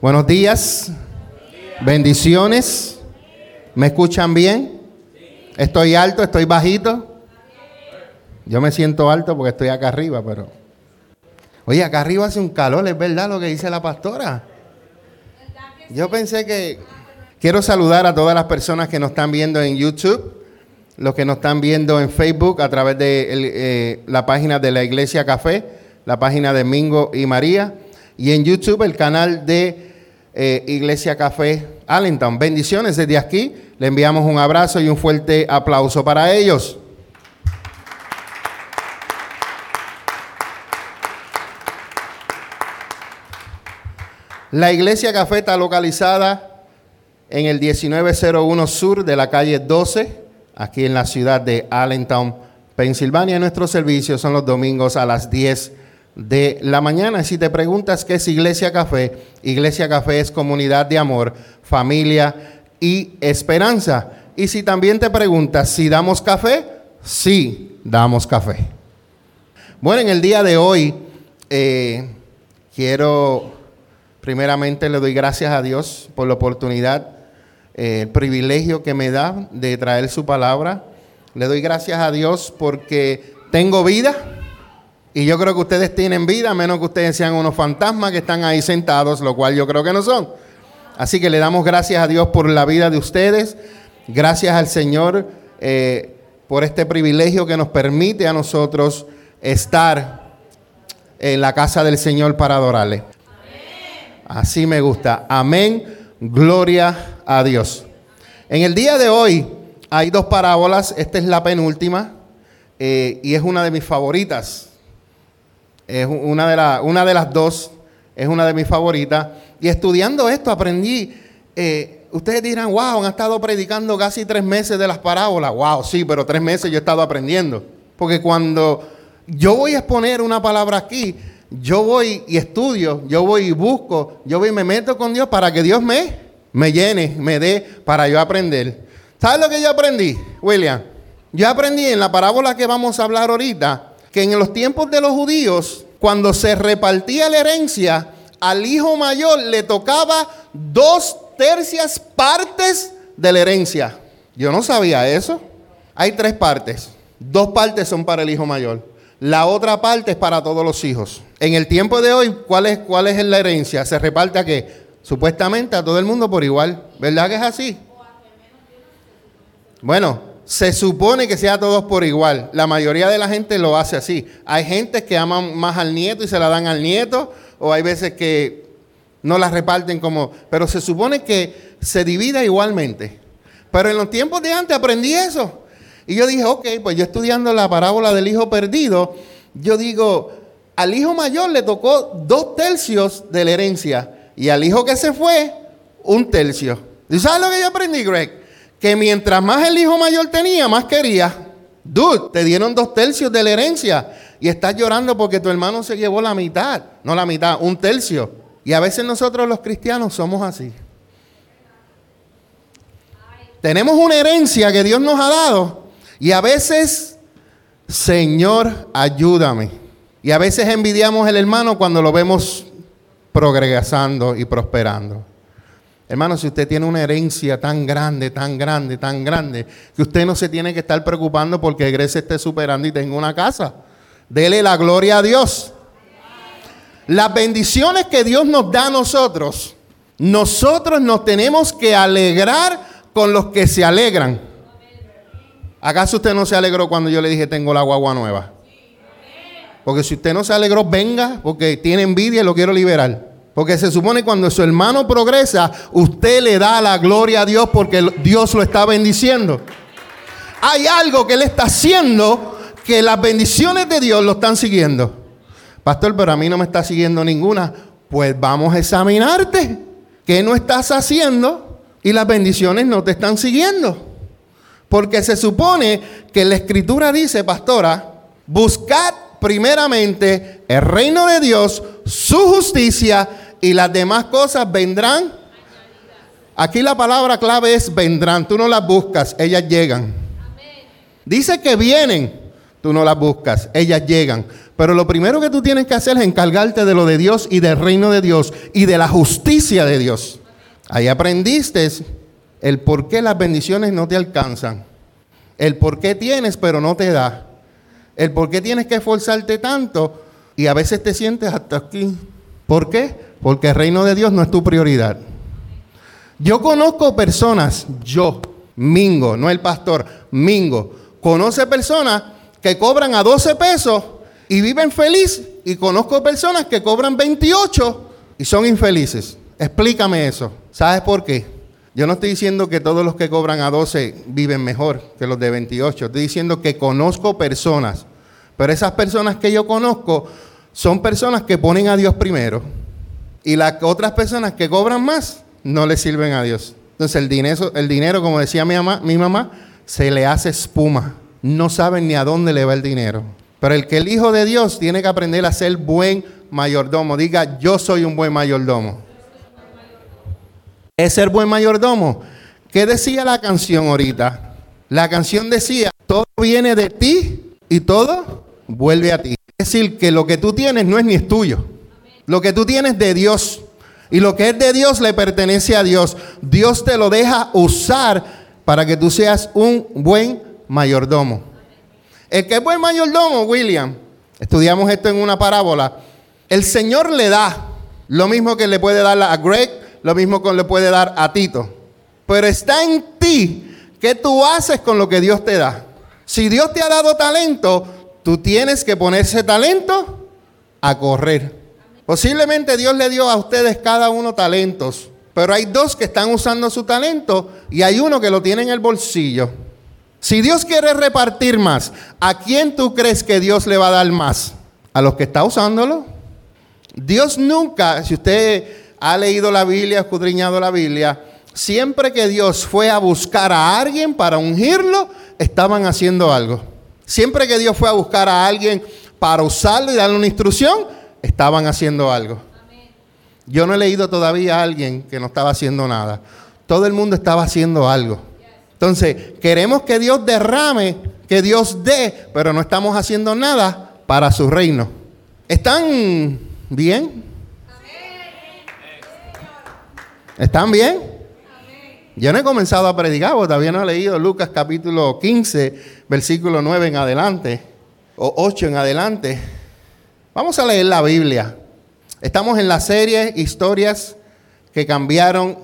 Buenos días. Bendiciones. ¿Me escuchan bien? ¿Estoy alto? ¿Estoy bajito? Yo me siento alto porque estoy acá arriba, pero... Oye, acá arriba hace un calor, es verdad lo que dice la pastora. Yo pensé que... Quiero saludar a todas las personas que nos están viendo en YouTube, los que nos están viendo en Facebook a través de eh, la página de la Iglesia Café, la página de Mingo y María, y en YouTube el canal de eh, Iglesia Café Allentown. Bendiciones desde aquí. Le enviamos un abrazo y un fuerte aplauso para ellos. La Iglesia Café está localizada en el 1901 sur de la calle 12, aquí en la ciudad de Allentown, Pensilvania. Nuestros servicios son los domingos a las 10 de la mañana. Si te preguntas qué es Iglesia Café, Iglesia Café es comunidad de amor, familia y esperanza. Y si también te preguntas si damos café, sí, damos café. Bueno, en el día de hoy eh, quiero, primeramente le doy gracias a Dios por la oportunidad, eh, el privilegio que me da de traer su palabra. Le doy gracias a Dios porque tengo vida y yo creo que ustedes tienen vida, a menos que ustedes sean unos fantasmas que están ahí sentados, lo cual yo creo que no son. Así que le damos gracias a Dios por la vida de ustedes. Gracias al Señor eh, por este privilegio que nos permite a nosotros estar en la casa del Señor para adorarle. Así me gusta. Amén. Gloria a Dios. En el día de hoy hay dos parábolas. Esta es la penúltima eh, y es una de mis favoritas. Es una de, una de las dos, es una de mis favoritas. Y estudiando esto aprendí, eh, ustedes dirán, wow, han estado predicando casi tres meses de las parábolas. Wow, sí, pero tres meses yo he estado aprendiendo. Porque cuando yo voy a exponer una palabra aquí, yo voy y estudio, yo voy y busco, yo voy y me meto con Dios para que Dios me, me llene, me dé para yo aprender. ¿Sabes lo que yo aprendí, William? Yo aprendí en la parábola que vamos a hablar ahorita, que en los tiempos de los judíos, cuando se repartía la herencia, al hijo mayor le tocaba dos tercias partes de la herencia. Yo no sabía eso. Hay tres partes. Dos partes son para el hijo mayor. La otra parte es para todos los hijos. En el tiempo de hoy, ¿cuál es, cuál es la herencia? Se reparte a qué? Supuestamente a todo el mundo por igual. ¿Verdad que es así? Bueno, se supone que sea todos por igual. La mayoría de la gente lo hace así. Hay gente que aman más al nieto y se la dan al nieto, o hay veces que no la reparten como... Pero se supone que se divida igualmente. Pero en los tiempos de antes aprendí eso. Y yo dije, ok, pues yo estudiando la parábola del hijo perdido, yo digo, al hijo mayor le tocó dos tercios de la herencia y al hijo que se fue, un tercio. ¿Y sabes lo que yo aprendí, Greg? Que mientras más el hijo mayor tenía, más quería. Dude, te dieron dos tercios de la herencia y estás llorando porque tu hermano se llevó la mitad, no la mitad, un tercio. Y a veces nosotros los cristianos somos así. Tenemos una herencia que Dios nos ha dado y a veces, Señor, ayúdame. Y a veces envidiamos al hermano cuando lo vemos progresando y prosperando. Hermano, si usted tiene una herencia tan grande, tan grande, tan grande, que usted no se tiene que estar preocupando porque Grecia esté superando y tenga una casa. Dele la gloria a Dios. Las bendiciones que Dios nos da a nosotros, nosotros nos tenemos que alegrar con los que se alegran. ¿Acaso usted no se alegró cuando yo le dije tengo la guagua nueva? Porque si usted no se alegró, venga, porque tiene envidia y lo quiero liberar. Porque se supone cuando su hermano progresa, usted le da la gloria a Dios porque Dios lo está bendiciendo. Hay algo que él está haciendo que las bendiciones de Dios lo están siguiendo. Pastor, pero a mí no me está siguiendo ninguna. Pues vamos a examinarte. ¿Qué no estás haciendo? Y las bendiciones no te están siguiendo. Porque se supone que la escritura dice, pastora, buscad primeramente el reino de Dios, su justicia y las demás cosas vendrán. Aquí la palabra clave es vendrán. Tú no las buscas, ellas llegan. Dice que vienen, tú no las buscas, ellas llegan. Pero lo primero que tú tienes que hacer es encargarte de lo de Dios y del reino de Dios y de la justicia de Dios. Ahí aprendiste el por qué las bendiciones no te alcanzan, el por qué tienes pero no te da, el por qué tienes que esforzarte tanto y a veces te sientes hasta aquí. ¿Por qué? Porque el reino de Dios no es tu prioridad. Yo conozco personas, yo, Mingo, no el pastor, Mingo, conoce personas que cobran a 12 pesos y viven feliz y conozco personas que cobran 28 y son infelices. Explícame eso. ¿Sabes por qué? Yo no estoy diciendo que todos los que cobran a 12 viven mejor que los de 28. Estoy diciendo que conozco personas. Pero esas personas que yo conozco son personas que ponen a Dios primero. Y las otras personas que cobran más no le sirven a Dios. Entonces el dinero, el dinero como decía mi mamá, mi mamá, se le hace espuma. No saben ni a dónde le va el dinero. Pero el que el Hijo de Dios tiene que aprender a ser buen mayordomo. Diga, yo soy un buen mayordomo. Es ser buen mayordomo. ¿Qué decía la canción ahorita? La canción decía, todo viene de ti y todo vuelve a ti. Es decir, que lo que tú tienes no es ni es tuyo. Lo que tú tienes de Dios. Y lo que es de Dios le pertenece a Dios. Dios te lo deja usar para que tú seas un buen mayordomo. El que es buen mayordomo, William, estudiamos esto en una parábola, el Señor le da lo mismo que le puede dar a Greg, lo mismo que le puede dar a Tito. Pero está en ti qué tú haces con lo que Dios te da. Si Dios te ha dado talento, tú tienes que poner ese talento a correr. Posiblemente Dios le dio a ustedes cada uno talentos, pero hay dos que están usando su talento y hay uno que lo tiene en el bolsillo. Si Dios quiere repartir más, ¿a quién tú crees que Dios le va a dar más? ¿A los que está usándolo? Dios nunca, si usted ha leído la Biblia, escudriñado la Biblia, siempre que Dios fue a buscar a alguien para ungirlo, estaban haciendo algo. Siempre que Dios fue a buscar a alguien para usarlo y darle una instrucción, estaban haciendo algo. Yo no he leído todavía a alguien que no estaba haciendo nada. Todo el mundo estaba haciendo algo. Entonces, queremos que Dios derrame, que Dios dé, pero no estamos haciendo nada para su reino. ¿Están bien? ¿Están bien? Yo no he comenzado a predicar, porque todavía no he leído Lucas capítulo 15, versículo 9 en adelante, o 8 en adelante. Vamos a leer la Biblia. Estamos en la serie Historias que cambiaron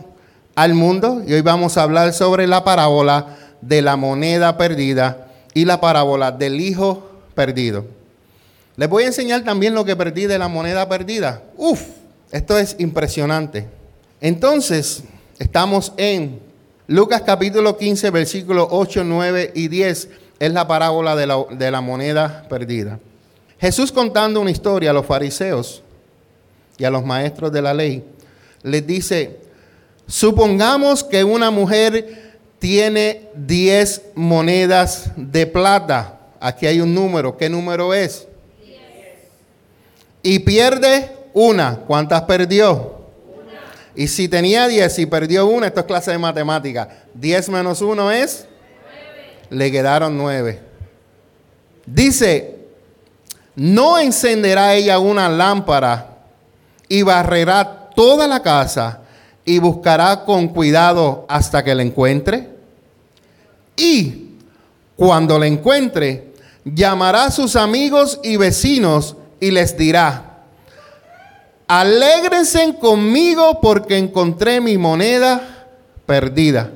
al mundo y hoy vamos a hablar sobre la parábola de la moneda perdida y la parábola del hijo perdido. Les voy a enseñar también lo que perdí de la moneda perdida. Uf, esto es impresionante. Entonces, estamos en Lucas capítulo 15, versículos 8, 9 y 10. Es la parábola de la, de la moneda perdida. Jesús contando una historia a los fariseos y a los maestros de la ley, les dice, supongamos que una mujer tiene 10 monedas de plata. Aquí hay un número. ¿Qué número es? Y pierde una. ¿Cuántas perdió? Y si tenía 10 y perdió una, esto es clase de matemática. 10 menos 1 es... Le quedaron 9. Dice, no encenderá ella una lámpara y barrerá toda la casa y buscará con cuidado hasta que la encuentre. Y cuando la encuentre, llamará a sus amigos y vecinos y les dirá, alégrense conmigo porque encontré mi moneda perdida.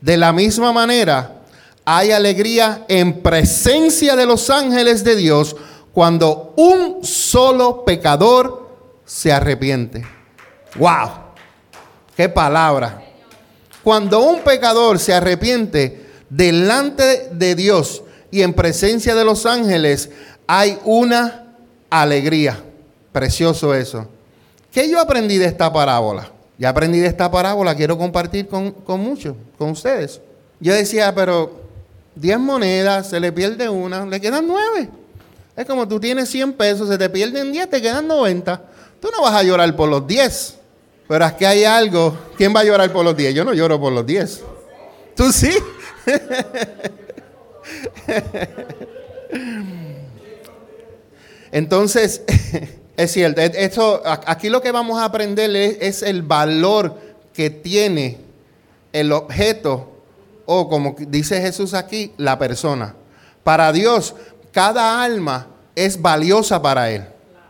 De la misma manera, hay alegría en presencia de los ángeles de Dios cuando un solo pecador se arrepiente. ¡Wow! ¡Qué palabra! Cuando un pecador se arrepiente delante de Dios y en presencia de los ángeles, hay una alegría. Precioso eso. ¿Qué yo aprendí de esta parábola? Ya aprendí de esta parábola, quiero compartir con, con muchos, con ustedes. Yo decía, pero 10 monedas, se le pierde una, le quedan 9. Es como tú tienes 100 pesos, se te pierden 10, te quedan 90. Tú no vas a llorar por los 10. Pero es que hay algo. ¿Quién va a llorar por los 10? Yo no lloro por los 10. ¿Tú sí? Entonces, es cierto, esto, aquí lo que vamos a aprender es, el valor que tiene el objeto o como dice Jesús aquí, la persona. Para Dios, cada alma es valiosa para Él.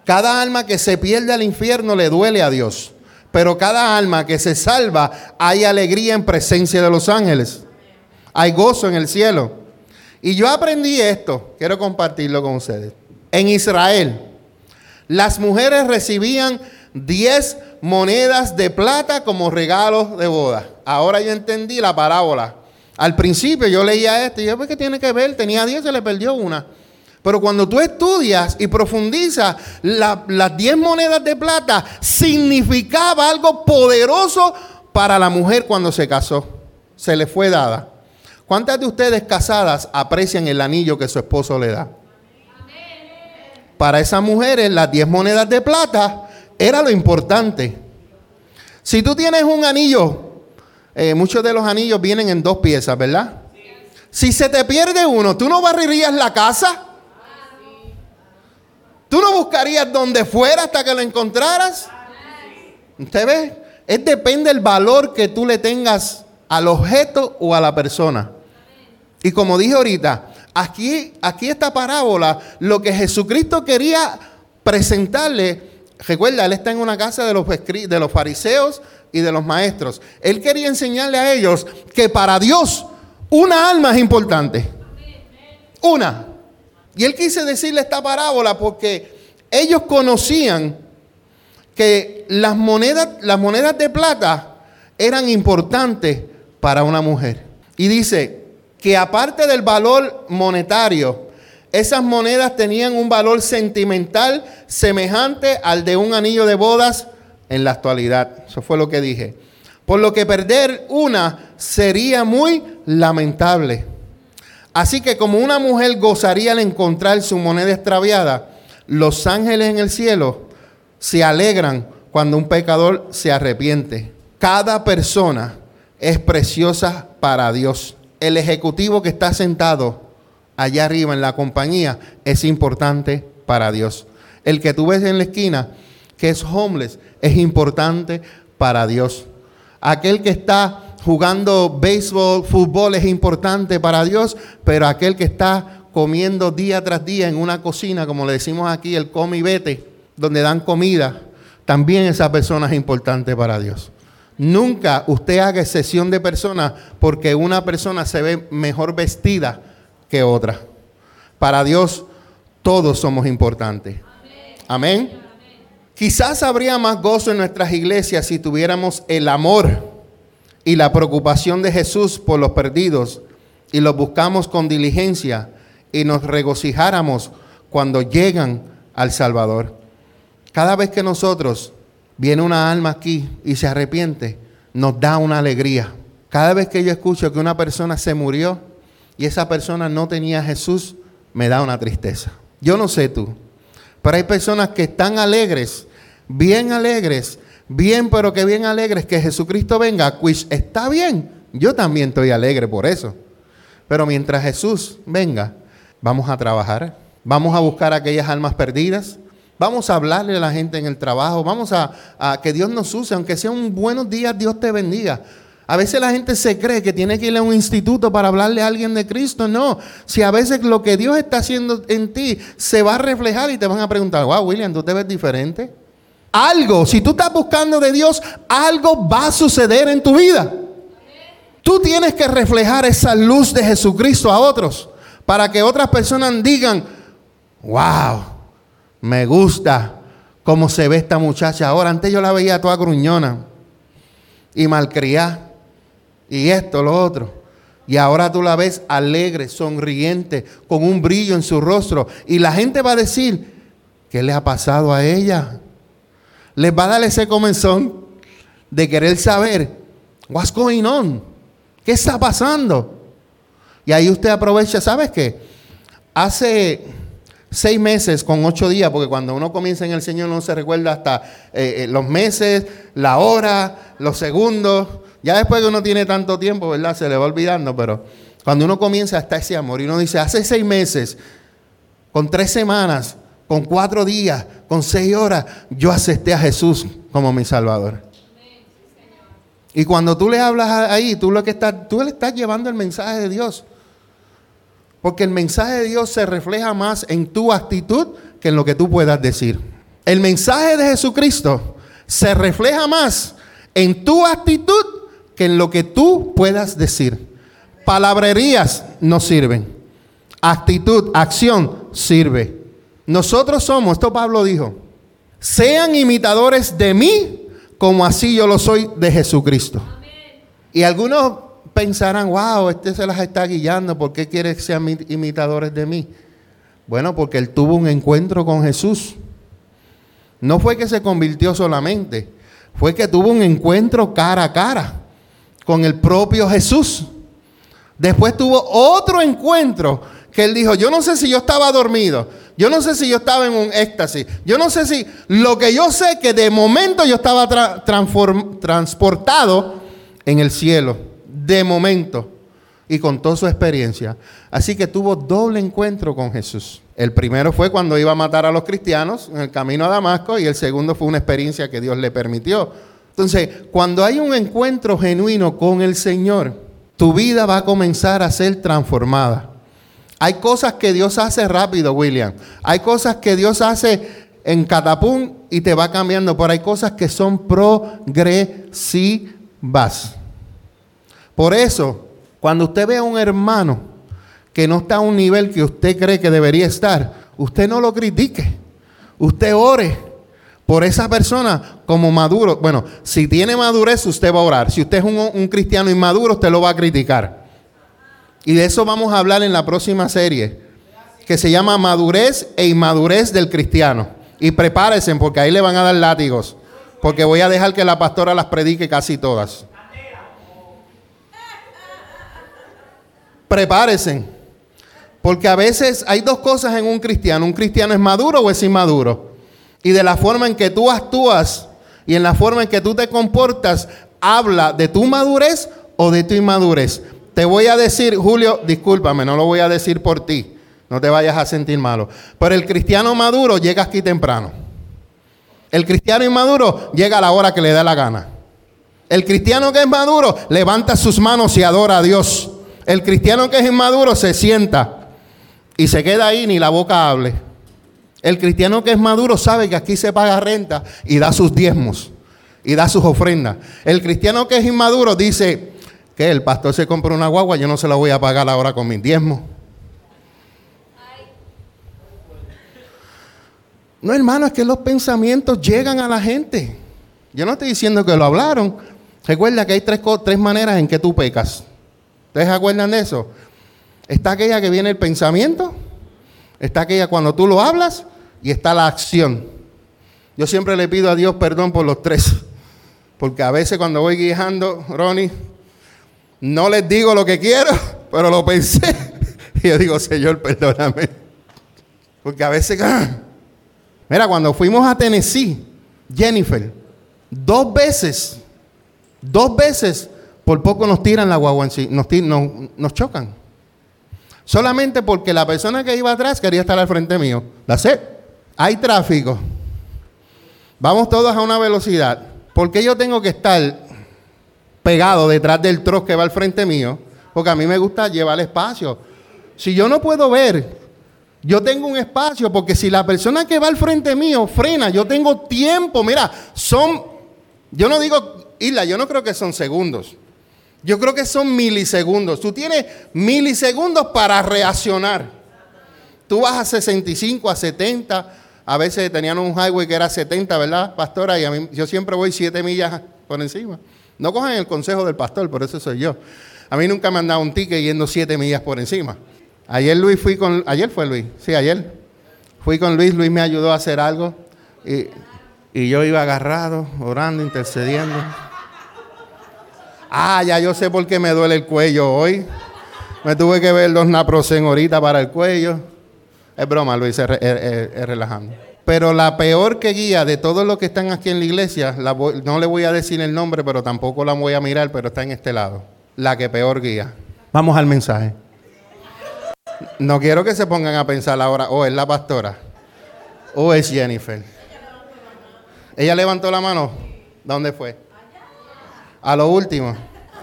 Cada alma que se pierde al infierno le duele a Dios. Pero cada alma que se salva, hay alegría en presencia de los ángeles. Hay gozo en el cielo. Y yo aprendí esto, quiero compartirlo con ustedes. En Israel, las mujeres recibían 10 monedas de plata como regalos de boda. Ahora yo entendí la parábola. Al principio yo leía esto y yo, pues, ¿qué tiene que ver? Tenía 10, se le perdió una. Pero cuando tú estudias y profundizas, las 10 monedas de plata significaba algo poderoso para la mujer cuando se casó. Se le fue dada. ¿Cuántas de ustedes casadas aprecian el anillo que su esposo le da? Para esas mujeres, las 10 monedas de plata era lo importante. Si tú tienes un anillo, eh, muchos de los anillos vienen en dos piezas, ¿verdad? Si se te pierde uno, ¿tú no barrirías la casa? ¿Tú no buscarías donde fuera hasta que lo encontraras? ¿Usted ve? Es depende del valor que tú le tengas al objeto o a la persona. Y como dije ahorita, aquí, aquí esta parábola, lo que Jesucristo quería presentarle, recuerda, él está en una casa de los, de los fariseos y de los maestros. Él quería enseñarle a ellos que para Dios una alma es importante. Una. Y él quise decirle esta parábola porque ellos conocían que las monedas, las monedas de plata eran importantes para una mujer. Y dice que aparte del valor monetario, esas monedas tenían un valor sentimental semejante al de un anillo de bodas en la actualidad. Eso fue lo que dije. Por lo que perder una sería muy lamentable. Así que como una mujer gozaría al encontrar su moneda extraviada, los ángeles en el cielo se alegran cuando un pecador se arrepiente. Cada persona es preciosa para Dios. El ejecutivo que está sentado allá arriba en la compañía es importante para Dios. El que tú ves en la esquina, que es homeless, es importante para Dios. Aquel que está jugando béisbol, fútbol es importante para Dios, pero aquel que está comiendo día tras día en una cocina, como le decimos aquí, el come y vete, donde dan comida, también esa persona es importante para Dios. Nunca usted haga excepción de personas porque una persona se ve mejor vestida que otra. Para Dios todos somos importantes. Amén. Quizás habría más gozo en nuestras iglesias si tuviéramos el amor y la preocupación de Jesús por los perdidos y los buscamos con diligencia y nos regocijáramos cuando llegan al Salvador. Cada vez que nosotros viene una alma aquí y se arrepiente, nos da una alegría. Cada vez que yo escucho que una persona se murió y esa persona no tenía a Jesús, me da una tristeza. Yo no sé tú, pero hay personas que están alegres, bien alegres, bien, pero que bien alegres que Jesucristo venga, pues está bien. Yo también estoy alegre por eso. Pero mientras Jesús venga, vamos a trabajar, vamos a buscar aquellas almas perdidas, vamos a hablarle a la gente en el trabajo, vamos a, que Dios nos use, aunque sea un buenos días, Dios te bendiga. A veces la gente se cree que tiene que ir a un instituto para hablarle a alguien de Cristo. No, si a veces lo que Dios está haciendo en ti se va a reflejar y te van a preguntar, wow, William, ¿tú te ves diferente? algo, si tú estás buscando de Dios, algo va a suceder en tu vida. Tú tienes que reflejar esa luz de Jesucristo a otros para que otras personas digan, wow, me gusta cómo se ve esta muchacha ahora. Antes yo la veía toda gruñona y malcriada y esto, lo otro. Y ahora tú la ves alegre, sonriente, con un brillo en su rostro. Y la gente va a decir, ¿qué le ha pasado a ella? les va a dar ese comenzón de querer saber what's going on, qué está pasando. Y ahí usted aprovecha, ¿sabes qué? Hace seis meses con ocho días, porque cuando uno comienza en el Señor no se recuerda hasta eh, eh, los meses, la hora, los segundos. Ya después que uno tiene tanto tiempo, ¿verdad? Se le va olvidando, pero cuando uno comienza hasta ese amor y uno dice, hace seis meses con tres semanas, con cuatro días, con seis horas, yo acepté a Jesús como mi Salvador. Y cuando tú le hablas ahí, tú lo que estás, tú le estás llevando el mensaje de Dios. Porque el mensaje de Dios se refleja más en tu actitud que en lo que tú puedas decir. El mensaje de Jesucristo se refleja más en tu actitud que en lo que tú puedas decir. Palabrerías no sirven. Actitud, acción sirve. Nosotros somos, esto Pablo dijo, sean imitadores de mí como así yo lo soy de Jesucristo. Y algunos pensarán, wow, este se las está guiando, ¿por qué quiere que sean imitadores de mí? Bueno, porque él tuvo un encuentro con Jesús. No fue que se convirtió solamente, fue que tuvo un encuentro cara a cara con el propio Jesús. Después tuvo otro encuentro que él dijo, yo no sé si yo estaba dormido, yo no sé si yo estaba en un éxtasis, yo no sé si lo que yo sé que de momento yo estaba transportado en el cielo, de momento, y con toda su experiencia. Así que tuvo doble encuentro con Jesús. El primero fue cuando iba a matar a los cristianos en el camino a Damasco y el segundo fue una experiencia que Dios le permitió. Entonces, cuando hay un encuentro genuino con el Señor, tu vida va a comenzar a ser transformada. Hay cosas que Dios hace rápido, William. Hay cosas que Dios hace en catapum y te va cambiando, pero hay cosas que son progresivas. Por eso, cuando usted ve a un hermano que no está a un nivel que usted cree que debería estar, usted no lo critique. Usted ore por esa persona como maduro. Bueno, si tiene madurez, usted va a orar. Si usted es un, un cristiano inmaduro, usted lo va a criticar. Y de eso vamos a hablar en la próxima serie, que se llama Madurez e Inmadurez del Cristiano. Y prepárense porque ahí le van a dar látigos, porque voy a dejar que la pastora las predique casi todas. Prepárense, porque a veces hay dos cosas en un cristiano. Un cristiano es maduro o es inmaduro. Y de la forma en que tú actúas y en la forma en que tú te comportas, habla de tu madurez o de tu inmadurez. Te voy a decir, Julio, discúlpame, no lo voy a decir por ti. No te vayas a sentir malo. Pero el cristiano maduro llega aquí temprano. El cristiano inmaduro llega a la hora que le da la gana. El cristiano que es maduro levanta sus manos y adora a Dios. El cristiano que es inmaduro se sienta y se queda ahí ni la boca hable. El cristiano que es maduro sabe que aquí se paga renta y da sus diezmos y da sus ofrendas. El cristiano que es inmaduro dice, que el pastor se compra una guagua, yo no se la voy a pagar ahora con mi diezmo. No, hermano, es que los pensamientos llegan a la gente. Yo no estoy diciendo que lo hablaron. Recuerda que hay tres, tres maneras en que tú pecas. ¿Ustedes acuerdan de eso? Está aquella que viene el pensamiento, está aquella cuando tú lo hablas y está la acción. Yo siempre le pido a Dios perdón por los tres. Porque a veces cuando voy guiando, Ronnie, no les digo lo que quiero, pero lo pensé. Y yo digo, Señor, perdóname. Porque a veces, ¡ah! mira, cuando fuimos a Tennessee, Jennifer, dos veces, dos veces, por poco nos tiran la guagua nos, nos, chocan. Solamente porque la persona que iba atrás quería estar al frente mío. La sé. Hay tráfico. Vamos todos a una velocidad. ¿Por qué yo tengo que estar pegado detrás del troz que va al frente mío, porque a mí me gusta llevar espacio. Si yo no puedo ver, yo tengo un espacio, porque si la persona que va al frente mío frena, yo tengo tiempo. Mira, son, yo no digo, Isla, yo no creo que son segundos. Yo creo que son milisegundos. Tú tienes milisegundos para reaccionar. Tú vas a 65, a 70. A veces tenían un highway que era 70, ¿verdad, pastora? Y a mí, yo siempre voy 7 millas por encima. No cojan el consejo del pastor, por eso soy yo. A mí nunca me han dado un ticket yendo siete millas por encima. Ayer Luis fui con, ayer fue Luis, sí, ayer. Fui con Luis, Luis me ayudó a hacer algo y, yo iba agarrado, orando, intercediendo. Ah, ya yo sé por qué me duele el cuello hoy. Me tuve que ver dos naproxen ahorita para el cuello. Es broma, Luis, es relajando. Pero la peor que guía de todos los que están aquí en la iglesia, no le voy a decir el nombre, pero tampoco la voy a mirar, pero está en este lado. La que peor guía. Vamos al mensaje. No quiero que se pongan a pensar ahora, oh, es la pastora, o es Jennifer. Ella levantó la mano. ¿Dónde fue? A lo último.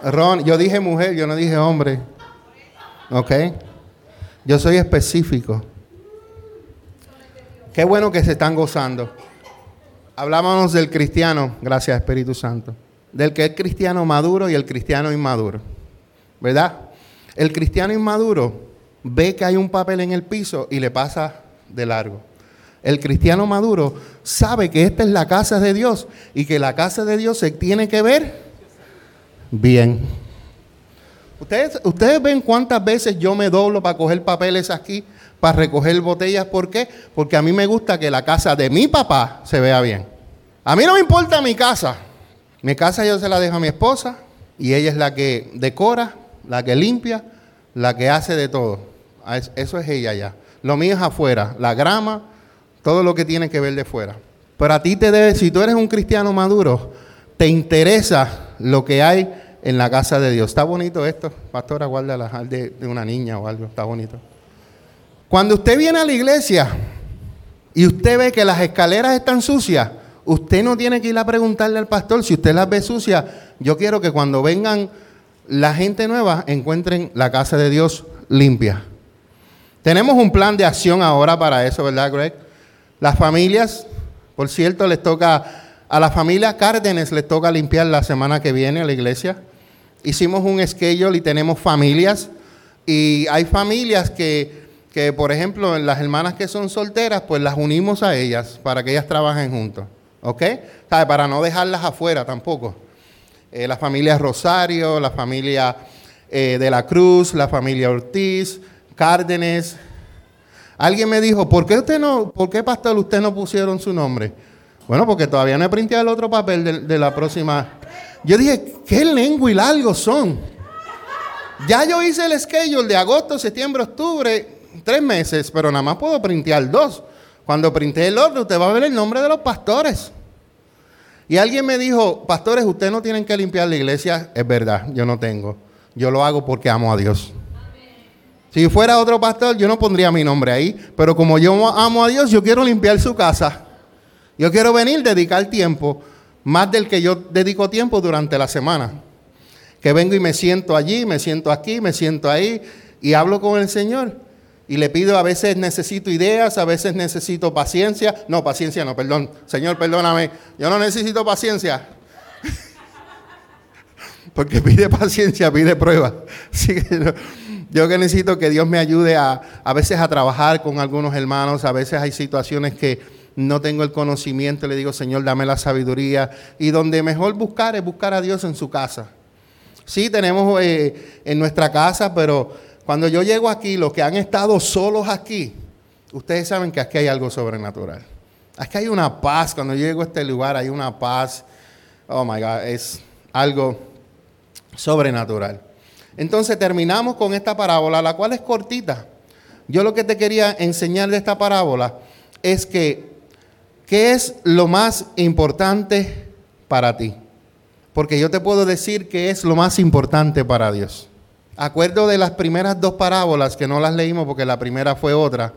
Ron, yo dije mujer, yo no dije hombre. ¿Ok? Yo soy específico. Qué bueno que se están gozando. Hablábamos del cristiano, gracias Espíritu Santo, del que es cristiano maduro y el cristiano inmaduro. ¿Verdad? El cristiano inmaduro ve que hay un papel en el piso y le pasa de largo. El cristiano maduro sabe que esta es la casa de Dios y que la casa de Dios se tiene que ver bien. Ustedes, ustedes ven cuántas veces yo me doblo para coger papeles aquí, para recoger botellas. ¿Por qué? Porque a mí me gusta que la casa de mi papá se vea bien. A mí no me importa mi casa. Mi casa yo se la dejo a mi esposa y ella es la que decora, la que limpia, la que hace de todo. Eso es ella ya. Lo mío es afuera, la grama, todo lo que tiene que ver de fuera. Pero a ti te debe, si tú eres un cristiano maduro, te interesa lo que hay en la casa de Dios. Está bonito esto, pastora, guarda la de, de una niña o algo, está bonito. Cuando usted viene a la iglesia y usted ve que las escaleras están sucias, usted no tiene que ir a preguntarle al pastor si usted las ve sucias. Yo quiero que cuando vengan la gente nueva encuentren la casa de Dios limpia. Tenemos un plan de acción ahora para eso, ¿verdad, Greg? Las familias, por cierto, les toca, a la familia Cárdenes les toca limpiar la semana que viene a la iglesia. Hicimos un schedule y tenemos familias. Y hay familias que, que, por ejemplo, las hermanas que son solteras, pues las unimos a ellas para que ellas trabajen juntos. ¿Ok? Para no dejarlas afuera tampoco. Eh, la familia Rosario, la familia eh, de la Cruz, la familia Ortiz, Cárdenes. Alguien me dijo, ¿por qué usted no, por qué pastor usted no pusieron su nombre? Bueno, porque todavía no he printeado el otro papel de, la próxima. Yo dije, ¿qué lengua y largo son? Ya yo hice el schedule de agosto, septiembre, octubre, tres meses, pero nada más puedo printear dos. Cuando printe el otro, usted va a ver el nombre de los pastores. Y alguien me dijo, pastores, ustedes no tienen que limpiar la iglesia. Es verdad, yo no tengo. Yo lo hago porque amo a Dios. Si fuera otro pastor, yo no pondría mi nombre ahí. Pero como yo amo a Dios, yo quiero limpiar su casa. Yo quiero venir, dedicar tiempo, más del que yo dedico tiempo durante la semana. Que vengo y me siento allí, me siento aquí, me siento ahí y hablo con el Señor. Y le pido, a veces necesito ideas, a veces necesito paciencia. No, paciencia no, perdón. Señor, perdóname. Yo no necesito paciencia. Porque pide paciencia, pide prueba. yo que necesito que Dios me ayude a, a veces a trabajar con algunos hermanos. A veces hay situaciones que no tengo el conocimiento. Le digo, Señor, dame la sabiduría. Y donde mejor buscar es buscar a Dios en su casa. Sí, tenemos eh, en nuestra casa, pero cuando yo llego aquí, los que han estado solos aquí, ustedes saben que aquí hay algo sobrenatural. Aquí hay una paz. Cuando yo llego a este lugar, hay una paz. Oh my God, es algo sobrenatural. Entonces terminamos con esta parábola, la cual es cortita. Yo lo que te quería enseñar de esta parábola es que, ¿qué es lo más importante para ti? Porque yo te puedo decir que es lo más importante para Dios. Acuerdo de las primeras dos parábolas, que no las leímos porque la primera fue otra.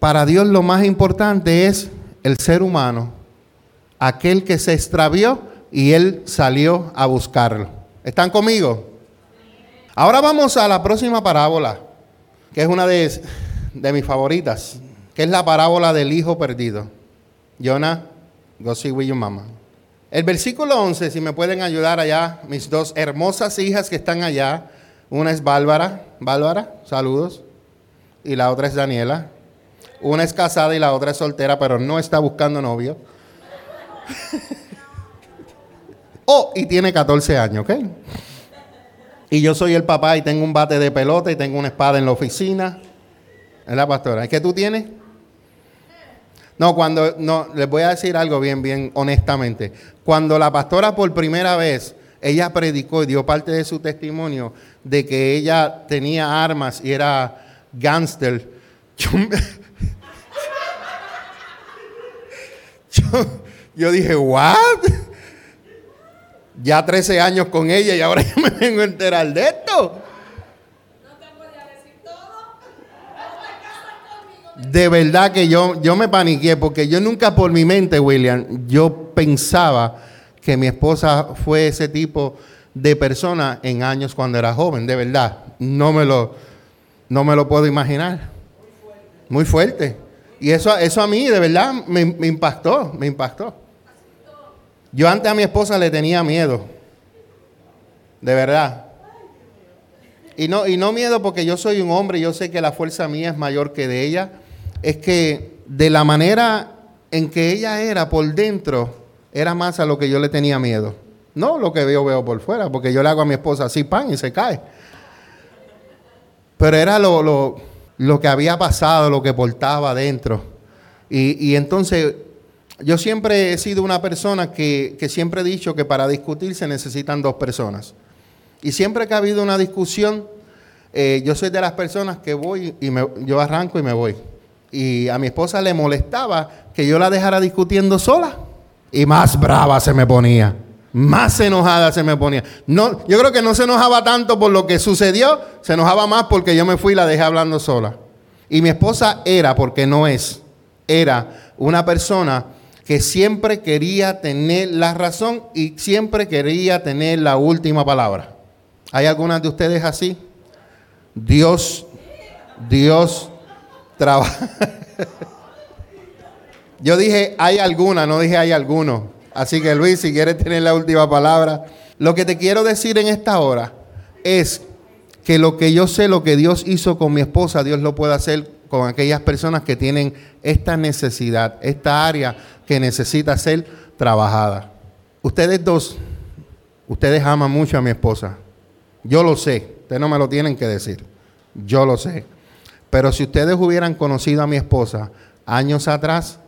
Para Dios lo más importante es el ser humano, aquel que se extravió y él salió a buscarlo. ¿Están conmigo? Ahora vamos a la próxima parábola, que es una de, de mis favoritas, que es la parábola del hijo perdido. Jonah, go see with your mama. El versículo 11, si me pueden ayudar allá, mis dos hermosas hijas que están allá, una es Bárbara, Bárbara, saludos. Y la otra es Daniela. Una es casada y la otra es soltera, pero no está buscando novio. oh, y tiene 14 años, ¿ok? Y yo soy el papá y tengo un bate de pelota y tengo una espada en la oficina. Es la pastora. ¿Qué tú tienes? No, cuando, no, les voy a decir algo bien, bien honestamente. Cuando la pastora por primera vez ella predicó y dio parte de su testimonio de que ella tenía armas y era gángster. Yo, dije, ¿what? Ya 13 años con ella y ahora yo me vengo a enterar de esto. No te decir todo. De verdad que yo, yo me paniqué porque yo nunca por mi mente, William, yo pensaba que mi esposa fue ese tipo de persona en años cuando era joven, de verdad. No me lo, no me lo puedo imaginar. Muy fuerte. Y eso, eso a mí, de verdad, me, impactó, me impactó. Yo antes a mi esposa le tenía miedo. De verdad. Y no, y no miedo porque yo soy un hombre, yo sé que la fuerza mía es mayor que de ella. Es que de la manera en que ella era por dentro, era más a lo que yo le tenía miedo. No lo que veo, veo por fuera, porque yo le hago a mi esposa así pan y se cae. Pero era lo, lo, que había pasado, lo que portaba dentro. Y, y, entonces, yo siempre he sido una persona que, que siempre he dicho que para discutir se necesitan dos personas. Y siempre que ha habido una discusión, eh, yo soy de las personas que voy y me, yo arranco y me voy. Y a mi esposa le molestaba que yo la dejara discutiendo sola. Y más brava se me ponía. Más enojada se me ponía. No, yo creo que no se enojaba tanto por lo que sucedió, se enojaba más porque yo me fui y la dejé hablando sola. Y mi esposa era, porque no es, era una persona que siempre quería tener la razón y siempre quería tener la última palabra. ¿Hay algunas de ustedes así? Dios, Dios Yo dije hay alguna, no dije hay alguno. Así que Luis, si quieres tener la última palabra, lo que te quiero decir en esta hora es que lo que yo sé, lo que Dios hizo con mi esposa, Dios lo puede hacer con aquellas personas que tienen esta necesidad, esta área que necesita ser trabajada. Ustedes dos, ustedes aman mucho a mi esposa. Yo lo sé, ustedes no me lo tienen que decir. Yo lo sé. Pero si ustedes hubieran conocido a mi esposa años atrás,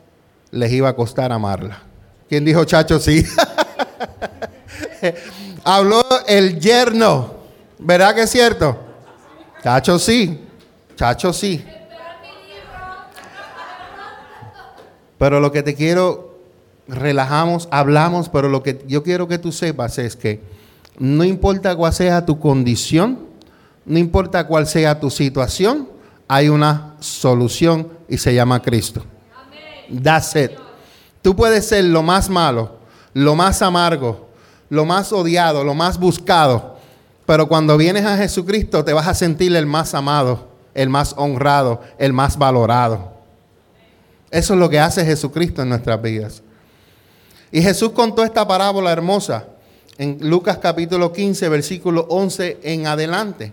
les iba a costar amarla. ¿Quién dijo chacho sí? Habló el yerno. ¿Verdad que es cierto? Chacho sí. Chacho sí. Pero lo que te quiero, relajamos, hablamos, pero lo que yo quiero que tú sepas es que no importa cuál sea tu condición, no importa cuál sea tu situación, hay una solución y se llama Cristo. That's it. Tú puedes ser lo más malo, lo más amargo, lo más odiado, lo más buscado, pero cuando vienes a Jesucristo te vas a sentir el más amado, el más honrado, el más valorado. Eso es lo que hace Jesucristo en nuestras vidas. Y Jesús contó esta parábola hermosa en Lucas capítulo 15, versículo 11 en adelante.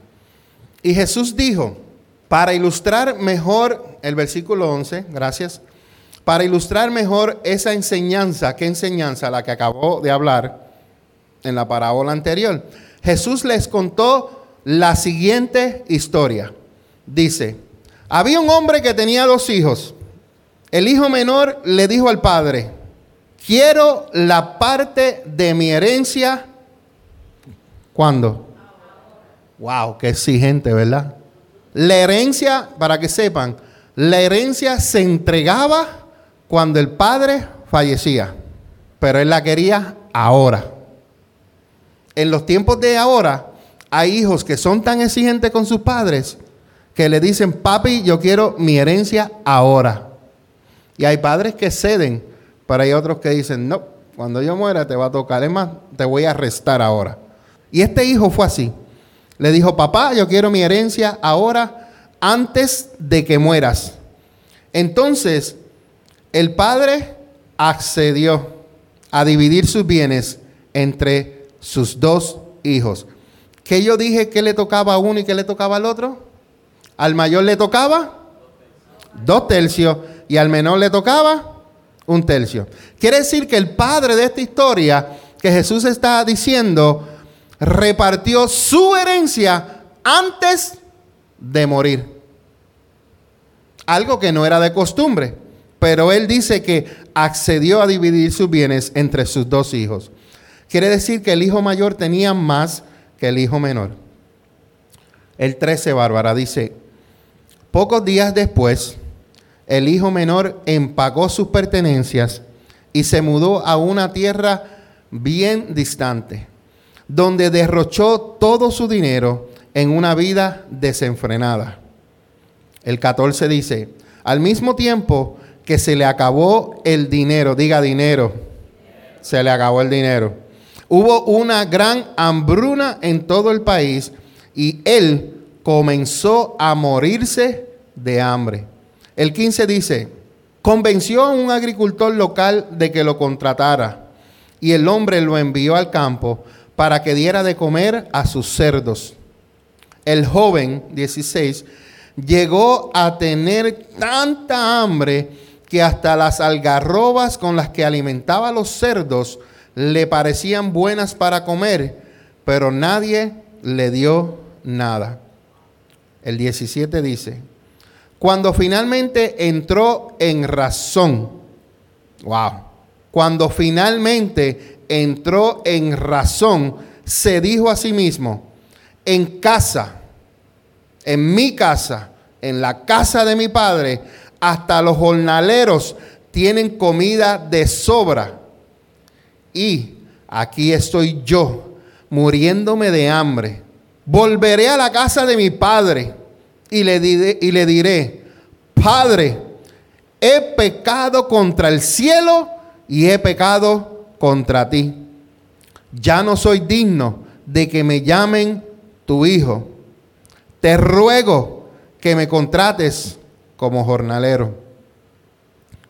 Y Jesús dijo, para ilustrar mejor el versículo 11, gracias, para ilustrar mejor esa enseñanza, ¿qué enseñanza? La que acabó de hablar en la parábola anterior. Jesús les contó la siguiente historia. Dice, había un hombre que tenía dos hijos. El hijo menor le dijo al padre, quiero la parte de mi herencia. ¿Cuándo? Wow, qué exigente, ¿verdad? La herencia, para que sepan, la herencia se entregaba cuando el padre fallecía, pero él la quería ahora. En los tiempos de ahora, hay hijos que son tan exigentes con sus padres que le dicen, papi, yo quiero mi herencia ahora. Y hay padres que ceden pero hay otros que dicen, no, cuando yo muera te va a tocar, es más, te voy a arrestar ahora. Y este hijo fue así. Le dijo, papá, yo quiero mi herencia ahora, antes de que mueras. Entonces, el padre accedió a dividir sus bienes entre sus dos hijos. ¿Qué yo dije que le tocaba a uno y que le tocaba al otro? Al mayor le tocaba dos tercios y al menor le tocaba un tercio. Quiere decir que el padre de esta historia que Jesús está diciendo repartió su herencia antes de morir. Algo que no era de costumbre, pero él dice que accedió a dividir sus bienes entre sus dos hijos. Quiere decir que el hijo mayor tenía más que el hijo menor. El 13, Bárbara, dice, pocos días después, el hijo menor empacó sus pertenencias y se mudó a una tierra bien distante, donde derrochó todo su dinero en una vida desenfrenada. El 14 dice, Al mismo tiempo que se le acabó el dinero, diga dinero, se le acabó el dinero. Hubo una gran hambruna en todo el país y él comenzó a morirse de hambre. El 15 dice, convenció a un agricultor local de que lo contratara y el hombre lo envió al campo para que diera de comer a sus cerdos. El joven, 16, llegó a tener tanta hambre que hasta las algarrobas con las que alimentaba a los cerdos le parecían buenas para comer, pero nadie le dio nada. El 17 dice, cuando finalmente entró en razón, wow, cuando finalmente entró en razón, se dijo a sí mismo, en casa, en mi casa, en la casa de mi padre, hasta los jornaleros tienen comida de sobra. Y aquí estoy yo, muriéndome de hambre. Volveré a la casa de mi padre y le, diré, y le diré, Padre, he pecado contra el cielo y he pecado contra ti. Ya no soy digno de que me llamen tu hijo. Te ruego que me contrates como jornalero.